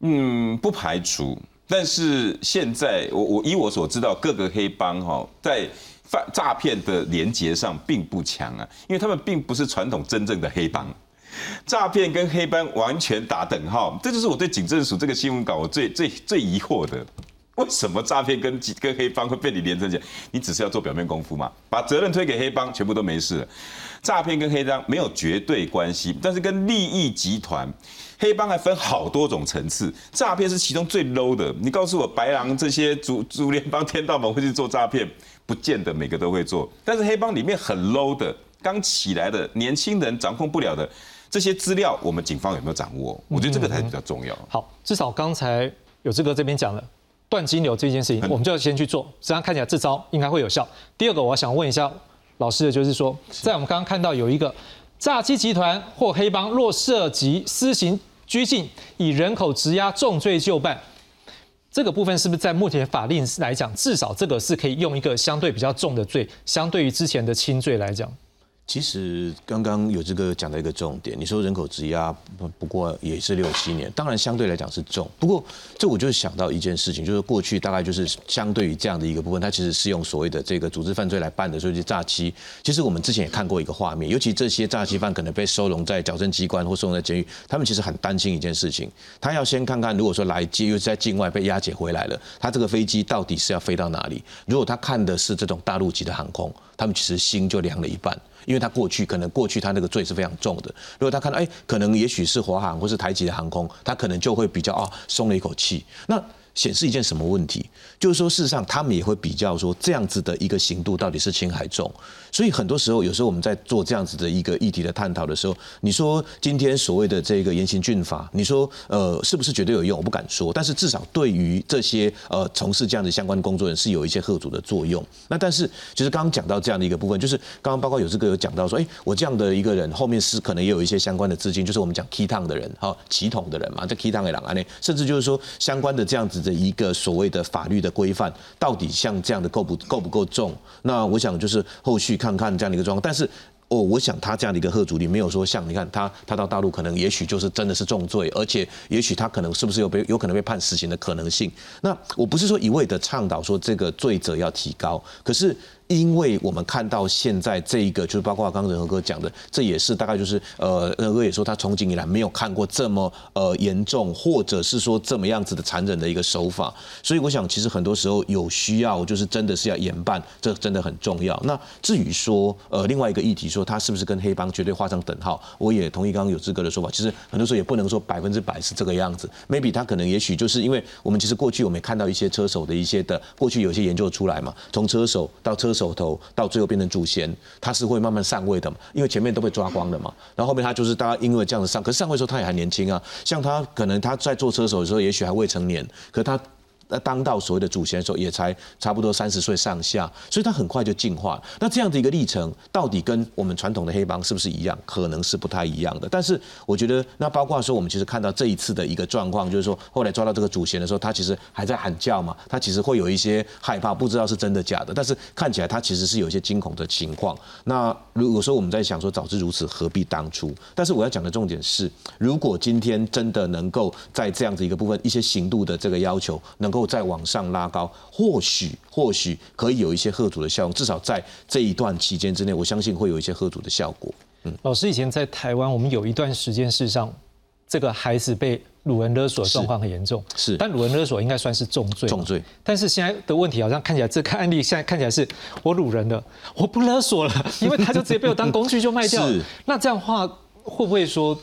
嗯，不排除。但是现在，我我以我所知道，各个黑帮哈在犯诈骗的连结上并不强啊，因为他们并不是传统真正的黑帮，诈骗跟黑帮完全打等号，这就是我对警政署这个新闻稿我最最最疑惑的，为什么诈骗跟跟黑帮会被你连成起来？你只是要做表面功夫嘛，把责任推给黑帮，全部都没事了。诈骗跟黑帮没有绝对关系，但是跟利益集团。黑帮还分好多种层次，诈骗是其中最 low 的。你告诉我，白狼这些主主联帮天道盟会去做诈骗，不见得每个都会做。但是黑帮里面很 low 的，刚起来的年轻人掌控不了的这些资料，我们警方有没有掌握？我觉得这个才比较重要。好，至少刚才有志哥这边讲了断金流这件事情，我们就要先去做。这样看起来这招应该会有效。第二个，我想问一下老师的就是说，在我们刚刚看到有一个诈欺集团或黑帮若涉及私刑。拘禁以人口质押重罪就办，这个部分是不是在目前法令来讲，至少这个是可以用一个相对比较重的罪，相对于之前的轻罪来讲？其实刚刚有这个讲到一个重点，你说人口质押不不过也是六七年，当然相对来讲是重。不过这我就想到一件事情，就是过去大概就是相对于这样的一个部分，它其实是用所谓的这个组织犯罪来办的，所以就诈欺。其实我们之前也看过一个画面，尤其这些诈欺犯可能被收容在矫正机关或收容在监狱，他们其实很担心一件事情，他要先看看，如果说来接又是在境外被押解回来了，他这个飞机到底是要飞到哪里？如果他看的是这种大陆籍的航空，他们其实心就凉了一半。因为他过去可能过去他那个罪是非常重的，如果他看到哎，可能也许是华航或是台籍的航空，他可能就会比较啊松了一口气。那显示一件什么问题？就是说，事实上他们也会比较说，这样子的一个刑度到底是轻还重。所以很多时候，有时候我们在做这样子的一个议题的探讨的时候，你说今天所谓的这个严刑峻法，你说呃是不是绝对有用？我不敢说，但是至少对于这些呃从事这样的相关工作人是有一些贺阻的作用。那但是就是刚刚讲到这样的一个部分，就是刚刚包括有这个有讲到说，哎，我这样的一个人后面是可能也有一些相关的资金，就是我们讲 key 烫的人哈，起统的人嘛，这 key 烫的人啊，那甚至就是说相关的这样子的一个所谓的法律的规范，到底像这样的够不够不够重？那我想就是后续。看看这样的一个状况，但是哦，我想他这样的一个贺主力没有说像你看他他到大陆可能也许就是真的是重罪，而且也许他可能是不是有被有可能被判死刑的可能性。那我不是说一味的倡导说这个罪责要提高，可是。因为我们看到现在这一个，就是包括刚刚仁和哥讲的，这也是大概就是呃，仁和哥也说他从警以来没有看过这么呃严重，或者是说这么样子的残忍的一个手法。所以我想，其实很多时候有需要，就是真的是要严办，这真的很重要。那至于说呃另外一个议题，说他是不是跟黑帮绝对画上等号，我也同意刚刚有志哥的说法。其实很多时候也不能说百分之百是这个样子，maybe 他可能也许就是因为我们其实过去我们也看到一些车手的一些的过去有些研究出来嘛，从车手到车。手手头到最后变成祖先，他是会慢慢上位的嘛？因为前面都被抓光了嘛。然后后面他就是大家因为这样子上，可是上位的时候他也还年轻啊。像他可能他在做车手的时候，也许还未成年，可他那当到所谓的主嫌的时候，也才差不多三十岁上下，所以他很快就进化。那这样的一个历程，到底跟我们传统的黑帮是不是一样？可能是不太一样的。但是我觉得，那包括说我们其实看到这一次的一个状况，就是说后来抓到这个主嫌的时候，他其实还在喊叫嘛，他其实会有一些害怕，不知道是真的假的。但是看起来他其实是有一些惊恐的情况。那如果说我们在想说早知如此何必当初？但是我要讲的重点是，如果今天真的能够在这样子一个部分，一些刑度的这个要求能够再往上拉高，或许或许可以有一些贺阻的效用，至少在这一段期间之内，我相信会有一些贺阻的效果。嗯，老师以前在台湾，我们有一段时间，事实上这个孩子被掳人勒索的状况很严重，是，但掳人勒索应该算是重罪，重罪。但是现在的问题好像看起来，这个案例现在看起来是我掳人了，我不勒索了，因为他就直接被我当工具就卖掉了。那这样的话，会不会说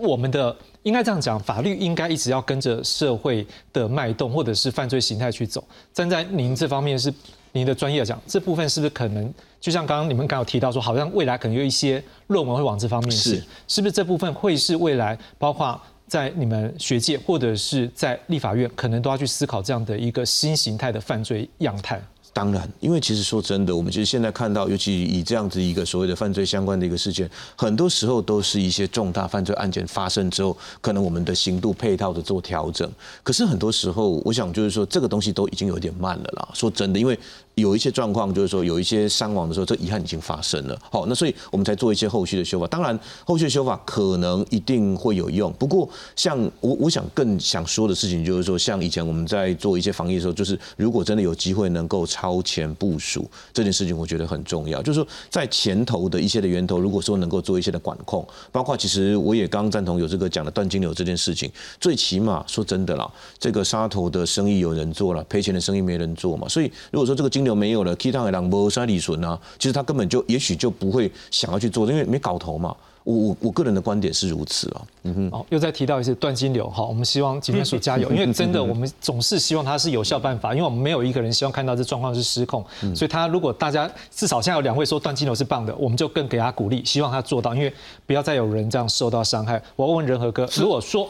我们的应该这样讲，法律应该一直要跟着社会的脉动或者是犯罪形态去走？站在您这方面是您的专业讲，这部分是不是可能？就像刚刚你们刚有提到说，好像未来可能有一些论文会往这方面是，是不是这部分会是未来包括在你们学界或者是在立法院，可能都要去思考这样的一个新形态的犯罪样态？当然，因为其实说真的，我们其实现在看到，尤其以这样子一个所谓的犯罪相关的一个事件，很多时候都是一些重大犯罪案件发生之后，可能我们的刑度配套的做调整。可是很多时候，我想就是说，这个东西都已经有点慢了啦。说真的，因为。有一些状况，就是说有一些伤亡的时候，这遗憾已经发生了。好，那所以我们才做一些后续的修法。当然，后续的修法可能一定会有用。不过，像我我想更想说的事情，就是说，像以前我们在做一些防疫的时候，就是如果真的有机会能够超前部署这件事情，我觉得很重要。就是说，在前头的一些的源头，如果说能够做一些的管控，包括其实我也刚赞同有这个讲的断金流这件事情，最起码说真的啦，这个杀头的生意有人做了，赔钱的生意没人做嘛。所以如果说这个金流没有了，其他的人无啥利润啊，其实他根本就也许就不会想要去做，因为没搞头嘛。我我我个人的观点是如此啊。嗯哼。好，又再提到一次断金流，哈，我们希望警察署加油，因为真的我们总是希望它是有效办法，因为我们没有一个人希望看到这状况是失控，所以他如果大家至少现在有两位说断金流是棒的，我们就更给他鼓励，希望他做到，因为不要再有人这样受到伤害。我问仁和哥，如果说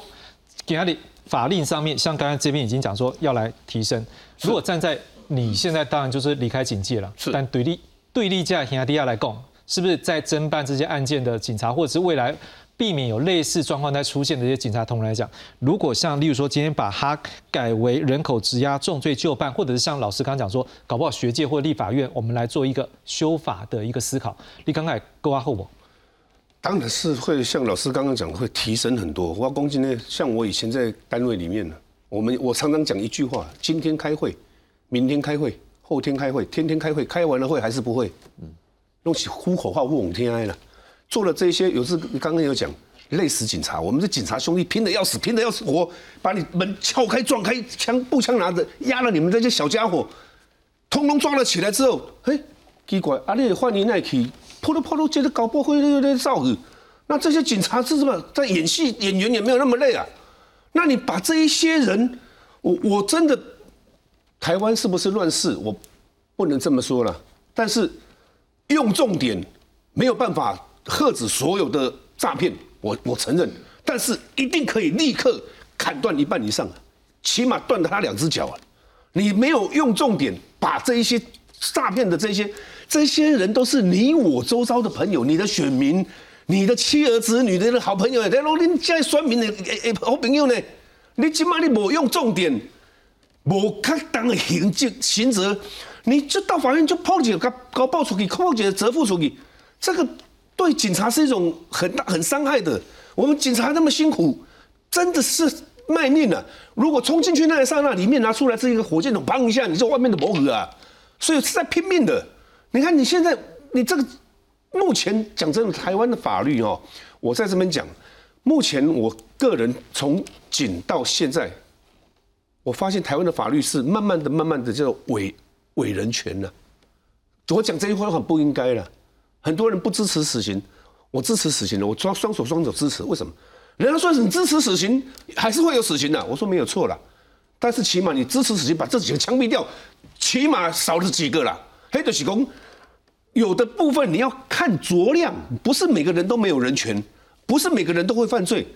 给他的法令上面，像刚才这边已经讲说要来提升，如果站在你现在当然就是离开警界了，但对立对立在亚迪亚来讲，是不是在侦办这些案件的警察，或者是未来避免有类似状况再出现的一些警察同仁来讲，如果像例如说今天把它改为人口质押重罪就办，或者是像老师刚刚讲说，搞不好学界或立法院，我们来做一个修法的一个思考，你刚才够啊后不？当然是会像老师刚刚讲，会提升很多。我公斤呢，像我以前在单位里面呢，我们我常常讲一句话：今天开会。明天开会，后天开会，天天开会，开完了会还是不会？嗯，弄起呼口号不往天哀了。做了这些，有次刚刚有讲，累死警察。我们这警察兄弟拼的要死，拼的要死活，把你门撬开，撞开，枪步枪拿着压了你们这些小家伙，通通抓了起来之后，嘿，奇怪，啊，你换你那去，扑噜扑噜接着搞不会那那造日。那这些警察是什么？在演戏，演员也没有那么累啊。那你把这一些人，我我真的。台湾是不是乱世？我不能这么说了。但是用重点没有办法遏止所有的诈骗，我我承认。但是一定可以立刻砍断一半以上，起码断了他两只脚啊！你没有用重点把这一些诈骗的这些这些人都是你我周遭的朋友，你的选民，你的妻儿子女的好朋友，在罗林现在选民的诶好朋友呢？你起码你没用重点。无恰当的刑责刑责，你就到法院就抛几个高报出去，抛几个折付出去，这个对警察是一种很大很伤害的。我们警察那么辛苦，真的是卖命了。如果冲进去那一刹那，里面拿出来是一个火箭筒，砰一下，你就外面的模糊啊。所以是在拼命的。你看你现在，你这个目前讲真的，台湾的法律哦，我在这边讲，目前我个人从警到现在。我发现台湾的法律是慢慢的、慢慢的叫伪伪人权了。我讲这句话很不应该了。很多人不支持死刑，我支持死刑的，我双双手双手支持。为什么？人家说你支持死刑，还是会有死刑的。我说没有错了，但是起码你支持死刑，把这几个枪毙掉，起码少了几个了。黑的喜功，有的部分你要看酌量，不是每个人都没有人权，不是每个人都会犯罪。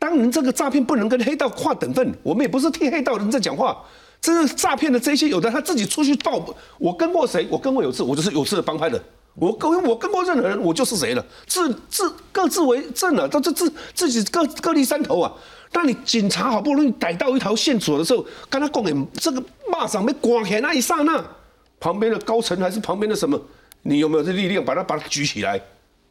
当然，这个诈骗不能跟黑道划等份，我们也不是替黑道人在讲话。真的诈骗的这些，有的他自己出去报，我跟过谁？我跟过有次，我就是有次的帮派的。我跟我跟过任何人，我就是谁了，自自各自为政了，都这自自己各各立山头啊。当你警察好不容易逮到一条线索的时候，跟他讲的这个蚂蚱被刮开那一刹那，旁边的高层还是旁边的什么，你有没有这力量把他把他举起来？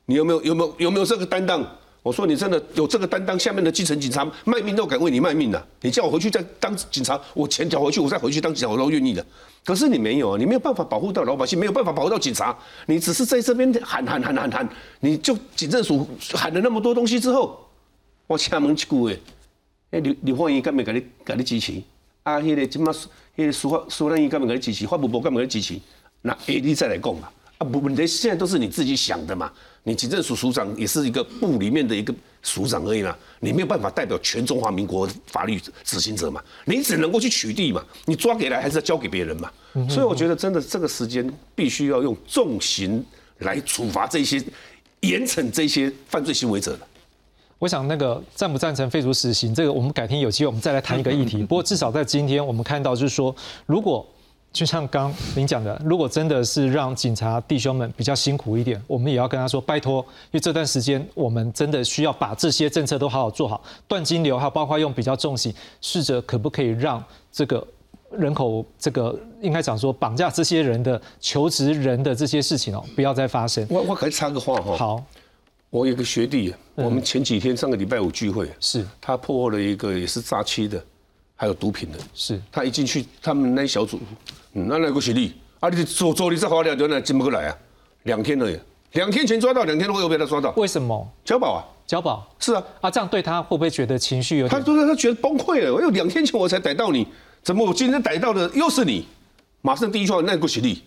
你有没有有没有有没有这个担当？我说你真的有这个担当，下面的基层警察卖命都敢为你卖命的。你叫我回去再当警察，我钱缴回去，我再回去当警察，我都愿意的。可是你没有啊，你没有办法保护到老百姓，没有办法保护到警察，你只是在这边喊喊喊喊喊，你就警政署喊了那么多东西之后，我敲门一句诶，哎，刘刘焕英敢没给你给你支持？啊，迄个今嘛，迄个苏苏兰英敢没给你支持？法务部敢没给你支持？那 AD 再来讲嘛。啊，不，问题现在都是你自己想的嘛。你警政署署长也是一个部里面的一个署长而已嘛，你没有办法代表全中华民国法律执行者嘛，你只能够去取缔嘛，你抓给来还是要交给别人嘛。所以我觉得真的这个时间必须要用重刑来处罚这些严惩这些犯罪行为者的。我想那个赞不赞成废除死刑，这个我们改天有机会我们再来谈一个议题。不过至少在今天我们看到就是说，如果就像刚您讲的，如果真的是让警察弟兄们比较辛苦一点，我们也要跟他说拜托，因为这段时间我们真的需要把这些政策都好好做好，断金流，还有包括用比较重刑，试着可不可以让这个人口这个应该讲说绑架这些人的求职人的这些事情哦，不要再发生。我我可以插个话哈。好，我有个学弟，我们前几天上个礼拜五聚会，是他破获了一个也是诈欺的，还有毒品的，是他一进去他们那小组。嗯，那那个是你啊？你做做你这花了，就那进不过来啊？两天而已，两天前抓到，两天后又被他抓到。为什么？交保啊？交保？是啊。啊，这样对他会不会觉得情绪有？他说他觉得崩溃了。我有两天前我才逮到你，怎么我今天逮到的又是你？马上第一句话，那个是你。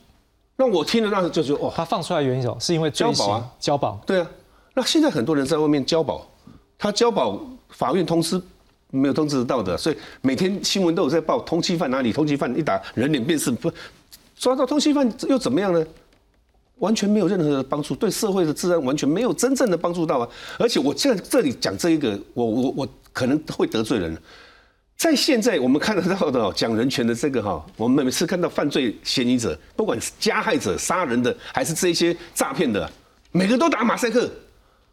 那我听了那就就哦，他放出来原因什么？是因为交保啊？交保？对啊。那现在很多人在外面交保，他交保，法院通知。没有通知到的，所以每天新闻都有在报通缉犯哪里，通缉犯一打人脸辨识不。抓到通缉犯又怎么样呢？完全没有任何的帮助，对社会的治安完全没有真正的帮助到啊！而且我在这里讲这一个，我我我可能会得罪人。在现在我们看得到的讲人权的这个哈，我们每次看到犯罪嫌疑者，不管是加害者、杀人的，还是这些诈骗的，每个都打马赛克，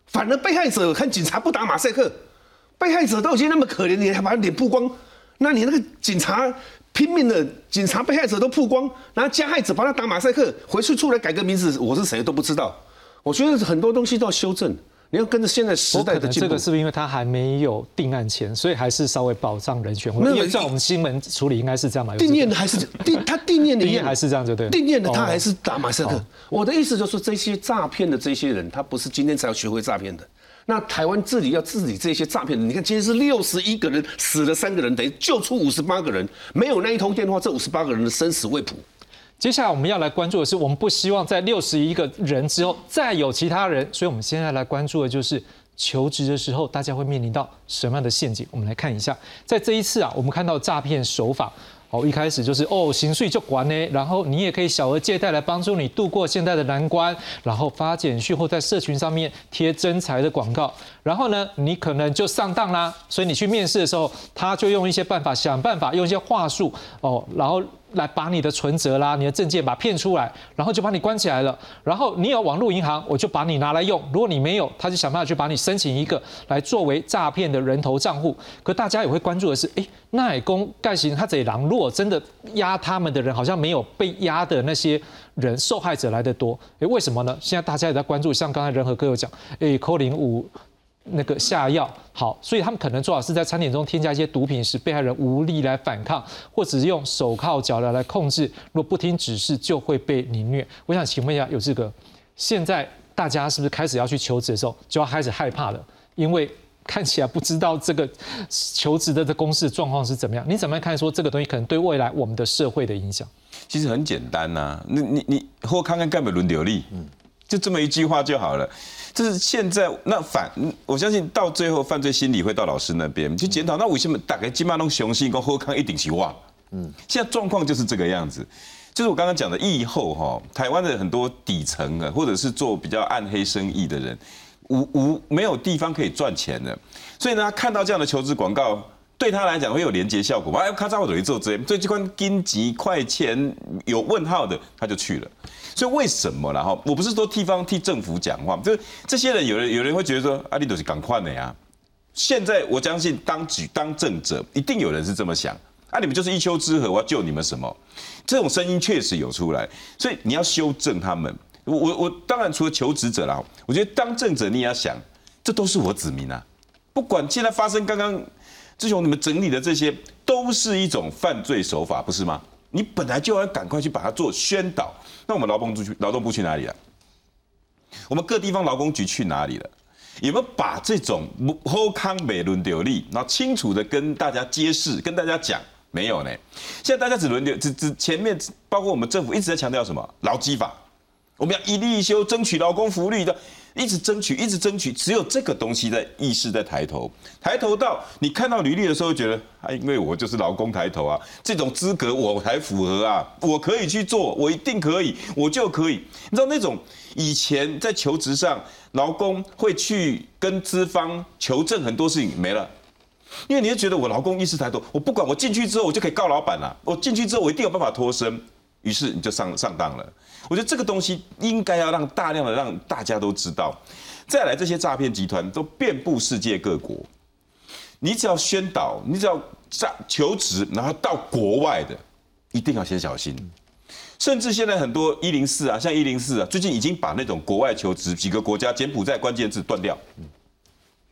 反而被害者看警察不打马赛克，被害者都已经那么可怜，你还把脸曝光，那你那个警察？拼命的警察被害者都曝光，然后加害者把他打马赛克，回去出来改个名字，我是谁都不知道。我觉得很多东西都要修正，你要跟着现在时代的进步。这个是不是因为他还没有定案前，所以还是稍微保障人权？没有，在我们新闻处理应该是这样嘛？定念的还是定他定念的定念还是这样就对。定念的他还是打马赛克。我的意思就是这些诈骗的这些人，他不是今天才要学会诈骗的。那台湾治理要治理这些诈骗的，你看今天是六十一个人死了三个人，等于救出五十八个人，没有那一通电话，这五十八个人的生死未卜。接下来我们要来关注的是，我们不希望在六十一个人之后再有其他人，所以我们现在来关注的就是求职的时候，大家会面临到什么样的陷阱？我们来看一下，在这一次啊，我们看到诈骗手法。哦，一开始就是哦，行税就管呢，然后你也可以小额借贷来帮助你度过现在的难关，然后发简讯或在社群上面贴真财的广告，然后呢，你可能就上当啦。所以你去面试的时候，他就用一些办法，想办法用一些话术哦，然后。来把你的存折啦、你的证件把骗出来，然后就把你关起来了。然后你有网络银行，我就把你拿来用。如果你没有，他就想办法去把你申请一个来作为诈骗的人头账户。可大家也会关注的是，哎，奈公盖行他这狼，如果真的压他们的人，好像没有被压的那些人受害者来的多。哎，为什么呢？现在大家也在关注，像刚才仁和哥有讲，哎，扣零五。那个下药好，所以他们可能做好是在餐点中添加一些毒品，使被害人无力来反抗，或者是用手铐脚镣来控制。若不听指示，就会被凌虐。我想请问一下，有这个，现在大家是不是开始要去求职的时候，就要开始害怕了？因为看起来不知道这个求职的这公司状况是怎么样。你怎么样看说这个东西可能对未来我们的社会的影响？其实很简单呐，你你你或看看盖美伦流利，嗯，就这么一句话就好了。就是现在，那反我相信到最后犯罪心理会到老师那边去检讨。那为什么大概金马龙雄心跟何康一顶起忘？嗯，现在状况就是这个样子。就是我刚刚讲的疫后哈，台湾的很多底层的或者是做比较暗黑生意的人，无无没有地方可以赚钱的，所以呢，看到这样的求职广告，对他来讲会有连接效果嘛？哎，咔嚓，我等于做这，所以这关金级快钱有问号的，他就去了。所以为什么然后我不是说替方替政府讲话，就是这些人有人有人会觉得说，阿里都是赶快的呀。现在我相信当局当政者一定有人是这么想，啊，你们就是一丘之貉，我要救你们什么？这种声音确实有出来，所以你要修正他们。我我我当然除了求职者啦，我觉得当政者你也要想，这都是我子民啊，不管现在发生刚刚。志雄，你们整理的这些都是一种犯罪手法，不是吗？你本来就要赶快去把它做宣导。那我们劳动部去劳动部去哪里了？我们各地方劳工局去哪里了？有没有把这种后康美轮流利，然后清楚的跟大家揭示、跟大家讲？没有呢。现在大家只轮流，只只前面包括我们政府一直在强调什么劳基法，我们要一立一休，争取劳工福利的。一直争取，一直争取，只有这个东西在意识在抬头，抬头到你看到履历的时候，觉得啊，因为我就是劳工抬头啊，这种资格我才符合啊，我可以去做，我一定可以，我就可以。你知道那种以前在求职上，劳工会去跟资方求证很多事情没了，因为你就觉得我劳工意识抬头，我不管我进去之后我就可以告老板了，我进去之后我一定有办法脱身，于是你就上上当了。我觉得这个东西应该要让大量的让大家都知道，再来这些诈骗集团都遍布世界各国，你只要宣导，你只要诈求职，然后到国外的，一定要先小心。甚至现在很多一零四啊，像一零四啊，最近已经把那种国外求职几个国家柬埔寨关键字断掉，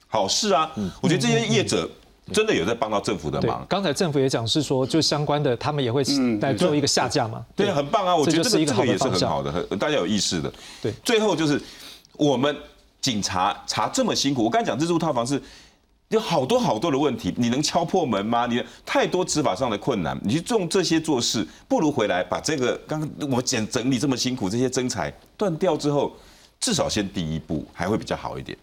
好事啊！我觉得这些业者。真的有在帮到政府的忙。刚才政府也讲是说，就相关的他们也会来做一个下架嘛。对，很棒啊！我觉得这个这个也是很好的，很大家有意识的。对，最后就是我们警察查这么辛苦，我刚才讲自助套房是有好多好多的问题，你能敲破门吗？你太多执法上的困难，你去种这些做事，不如回来把这个刚刚我整整理这么辛苦这些真财断掉之后，至少先第一步还会比较好一点。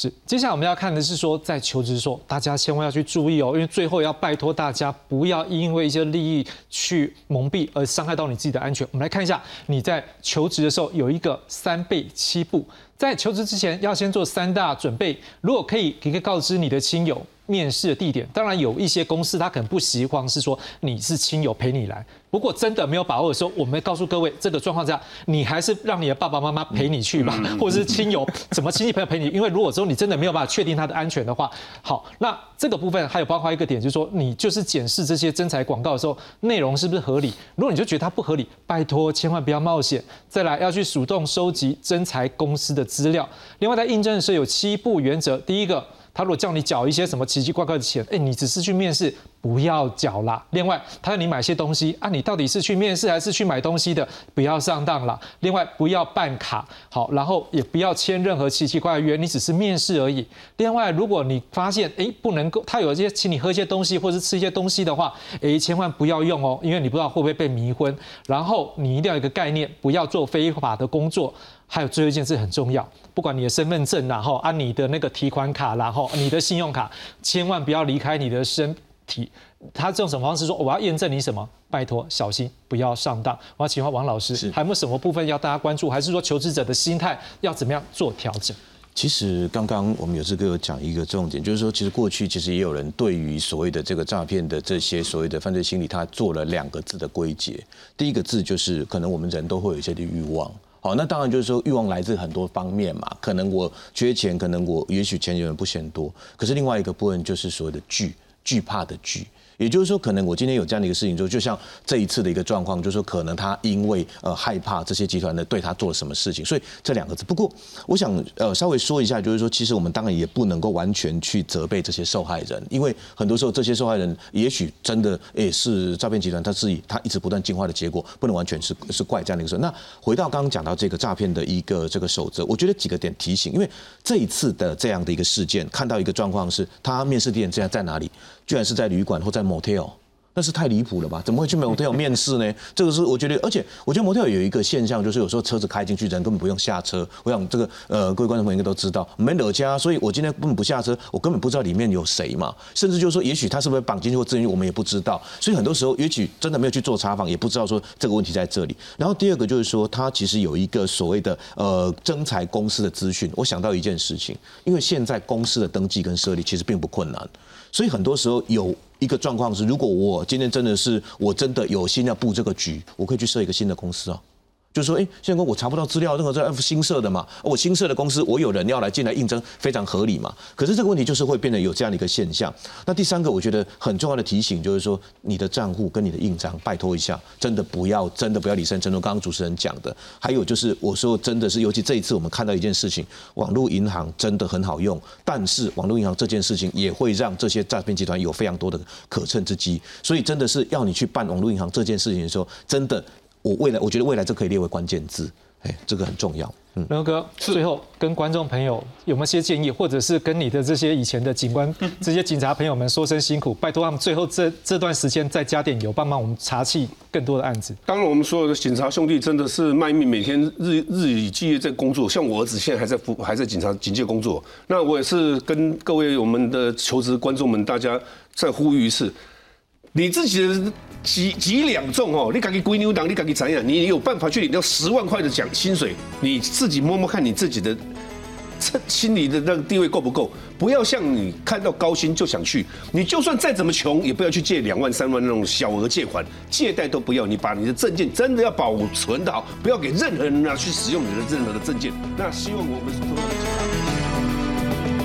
是，接下来我们要看的是说，在求职的时候，大家千万要去注意哦，因为最后要拜托大家不要因为一些利益去蒙蔽而伤害到你自己的安全。我们来看一下，你在求职的时候有一个三倍七步，在求职之前要先做三大准备。如果可以，可以告知你的亲友。面试的地点，当然有一些公司他可能不习惯是说你是亲友陪你来。不过真的没有把握的时候，我们告诉各位，这个状况下，你还是让你的爸爸妈妈陪你去吧，或者是亲友 什么亲戚朋友陪你。因为如果说你真的没有办法确定他的安全的话，好，那这个部分还有包括一个点，就是说你就是检视这些真材广告的时候，内容是不是合理。如果你就觉得它不合理，拜托千万不要冒险。再来要去主动收集真材公司的资料。另外在印证的时候有七步原则，第一个。他如果叫你缴一些什么奇奇怪怪的钱，哎，你只是去面试，不要缴啦。另外，他要你买些东西啊，你到底是去面试还是去买东西的？不要上当了。另外，不要办卡，好，然后也不要签任何奇奇怪怪约，你只是面试而已。另外，如果你发现哎不能够，他有一些请你喝一些东西或者吃一些东西的话，哎，千万不要用哦，因为你不知道会不会被迷昏。然后你一定要有个概念，不要做非法的工作。还有最后一件事很重要，不管你的身份证，然后按你的那个提款卡，然后你的信用卡，千万不要离开你的身体。他这种什么方式说我要验证你什么？拜托小心不要上当。我要请问王老师，还有没有什么部分要大家关注？还是说求职者的心态要怎么样做调整？其实刚刚我们有志哥有讲一个重点，就是说其实过去其实也有人对于所谓的这个诈骗的这些所谓的犯罪心理，他做了两个字的归结。第一个字就是可能我们人都会有一些的欲望。好，那当然就是说欲望来自很多方面嘛，可能我缺钱，可能我也许钱有点不嫌多，可是另外一个部分就是所谓的惧惧怕的惧。也就是说，可能我今天有这样的一个事情，就就像这一次的一个状况，就是说，可能他因为呃害怕这些集团呢对他做了什么事情，所以这两个字。不过，我想呃稍微说一下，就是说，其实我们当然也不能够完全去责备这些受害人，因为很多时候这些受害人也许真的也是诈骗集团他自己他一直不断进化的结果，不能完全是是怪这样的一个事。那回到刚刚讲到这个诈骗的一个这个守则，我觉得几个点提醒，因为这一次的这样的一个事件，看到一个状况是，他面试地点这样在哪里？居然是在旅馆或在 motel。那是太离谱了吧？怎么会去 motel 面试呢？这个是我觉得，而且我觉得 motel 有一个现象，就是有时候车子开进去，人根本不用下车。我想这个呃，各位观众朋友应该都知道，没惹家，所以我今天根本不下车，我根本不知道里面有谁嘛。甚至就是说，也许他是不是绑进去或进去，我们也不知道。所以很多时候，也许真的没有去做查访，也不知道说这个问题在这里。然后第二个就是说，他其实有一个所谓的呃征财公司的资讯。我想到一件事情，因为现在公司的登记跟设立其实并不困难。所以很多时候有一个状况是，如果我今天真的是我真的有心要布这个局，我可以去设一个新的公司啊。就是说，哎，现在我查不到资料，任何在 F 新设的嘛，我新设的公司，我有人要来进来应征，非常合理嘛。可是这个问题就是会变得有这样的一个现象。那第三个，我觉得很重要的提醒就是说，你的账户跟你的印章，拜托一下，真的不要，真的不要理身。正如刚刚主持人讲的，还有就是我说真的是，尤其这一次我们看到一件事情，网络银行真的很好用，但是网络银行这件事情也会让这些诈骗集团有非常多的可乘之机。所以真的是要你去办网络银行这件事情的时候，真的。我未来，我觉得未来这可以列为关键字，哎，这个很重要。嗯，刘哥，最后跟观众朋友有没有些建议，或者是跟你的这些以前的警官、这些警察朋友们说声辛苦，拜托他们最后这这段时间再加点油，帮忙我们查起更多的案子。当然，我们所有的警察兄弟真的是卖命，每天日日以继夜在工作。像我儿子现在还在服，还在警察警戒工作。那我也是跟各位我们的求职观众们，大家再呼吁一次。你自己的几几两重哦，你敢给归牛党，你赶紧怎样？你有办法去领到十万块的奖薪水？你自己摸摸看你自己的，这心里的那个地位够不够？不要像你看到高薪就想去，你就算再怎么穷，也不要去借两万三万那种小额借款，借贷都不要。你把你的证件真的要保存的好，不要给任何人拿去使用你的任何的证件。那希望我们所有的。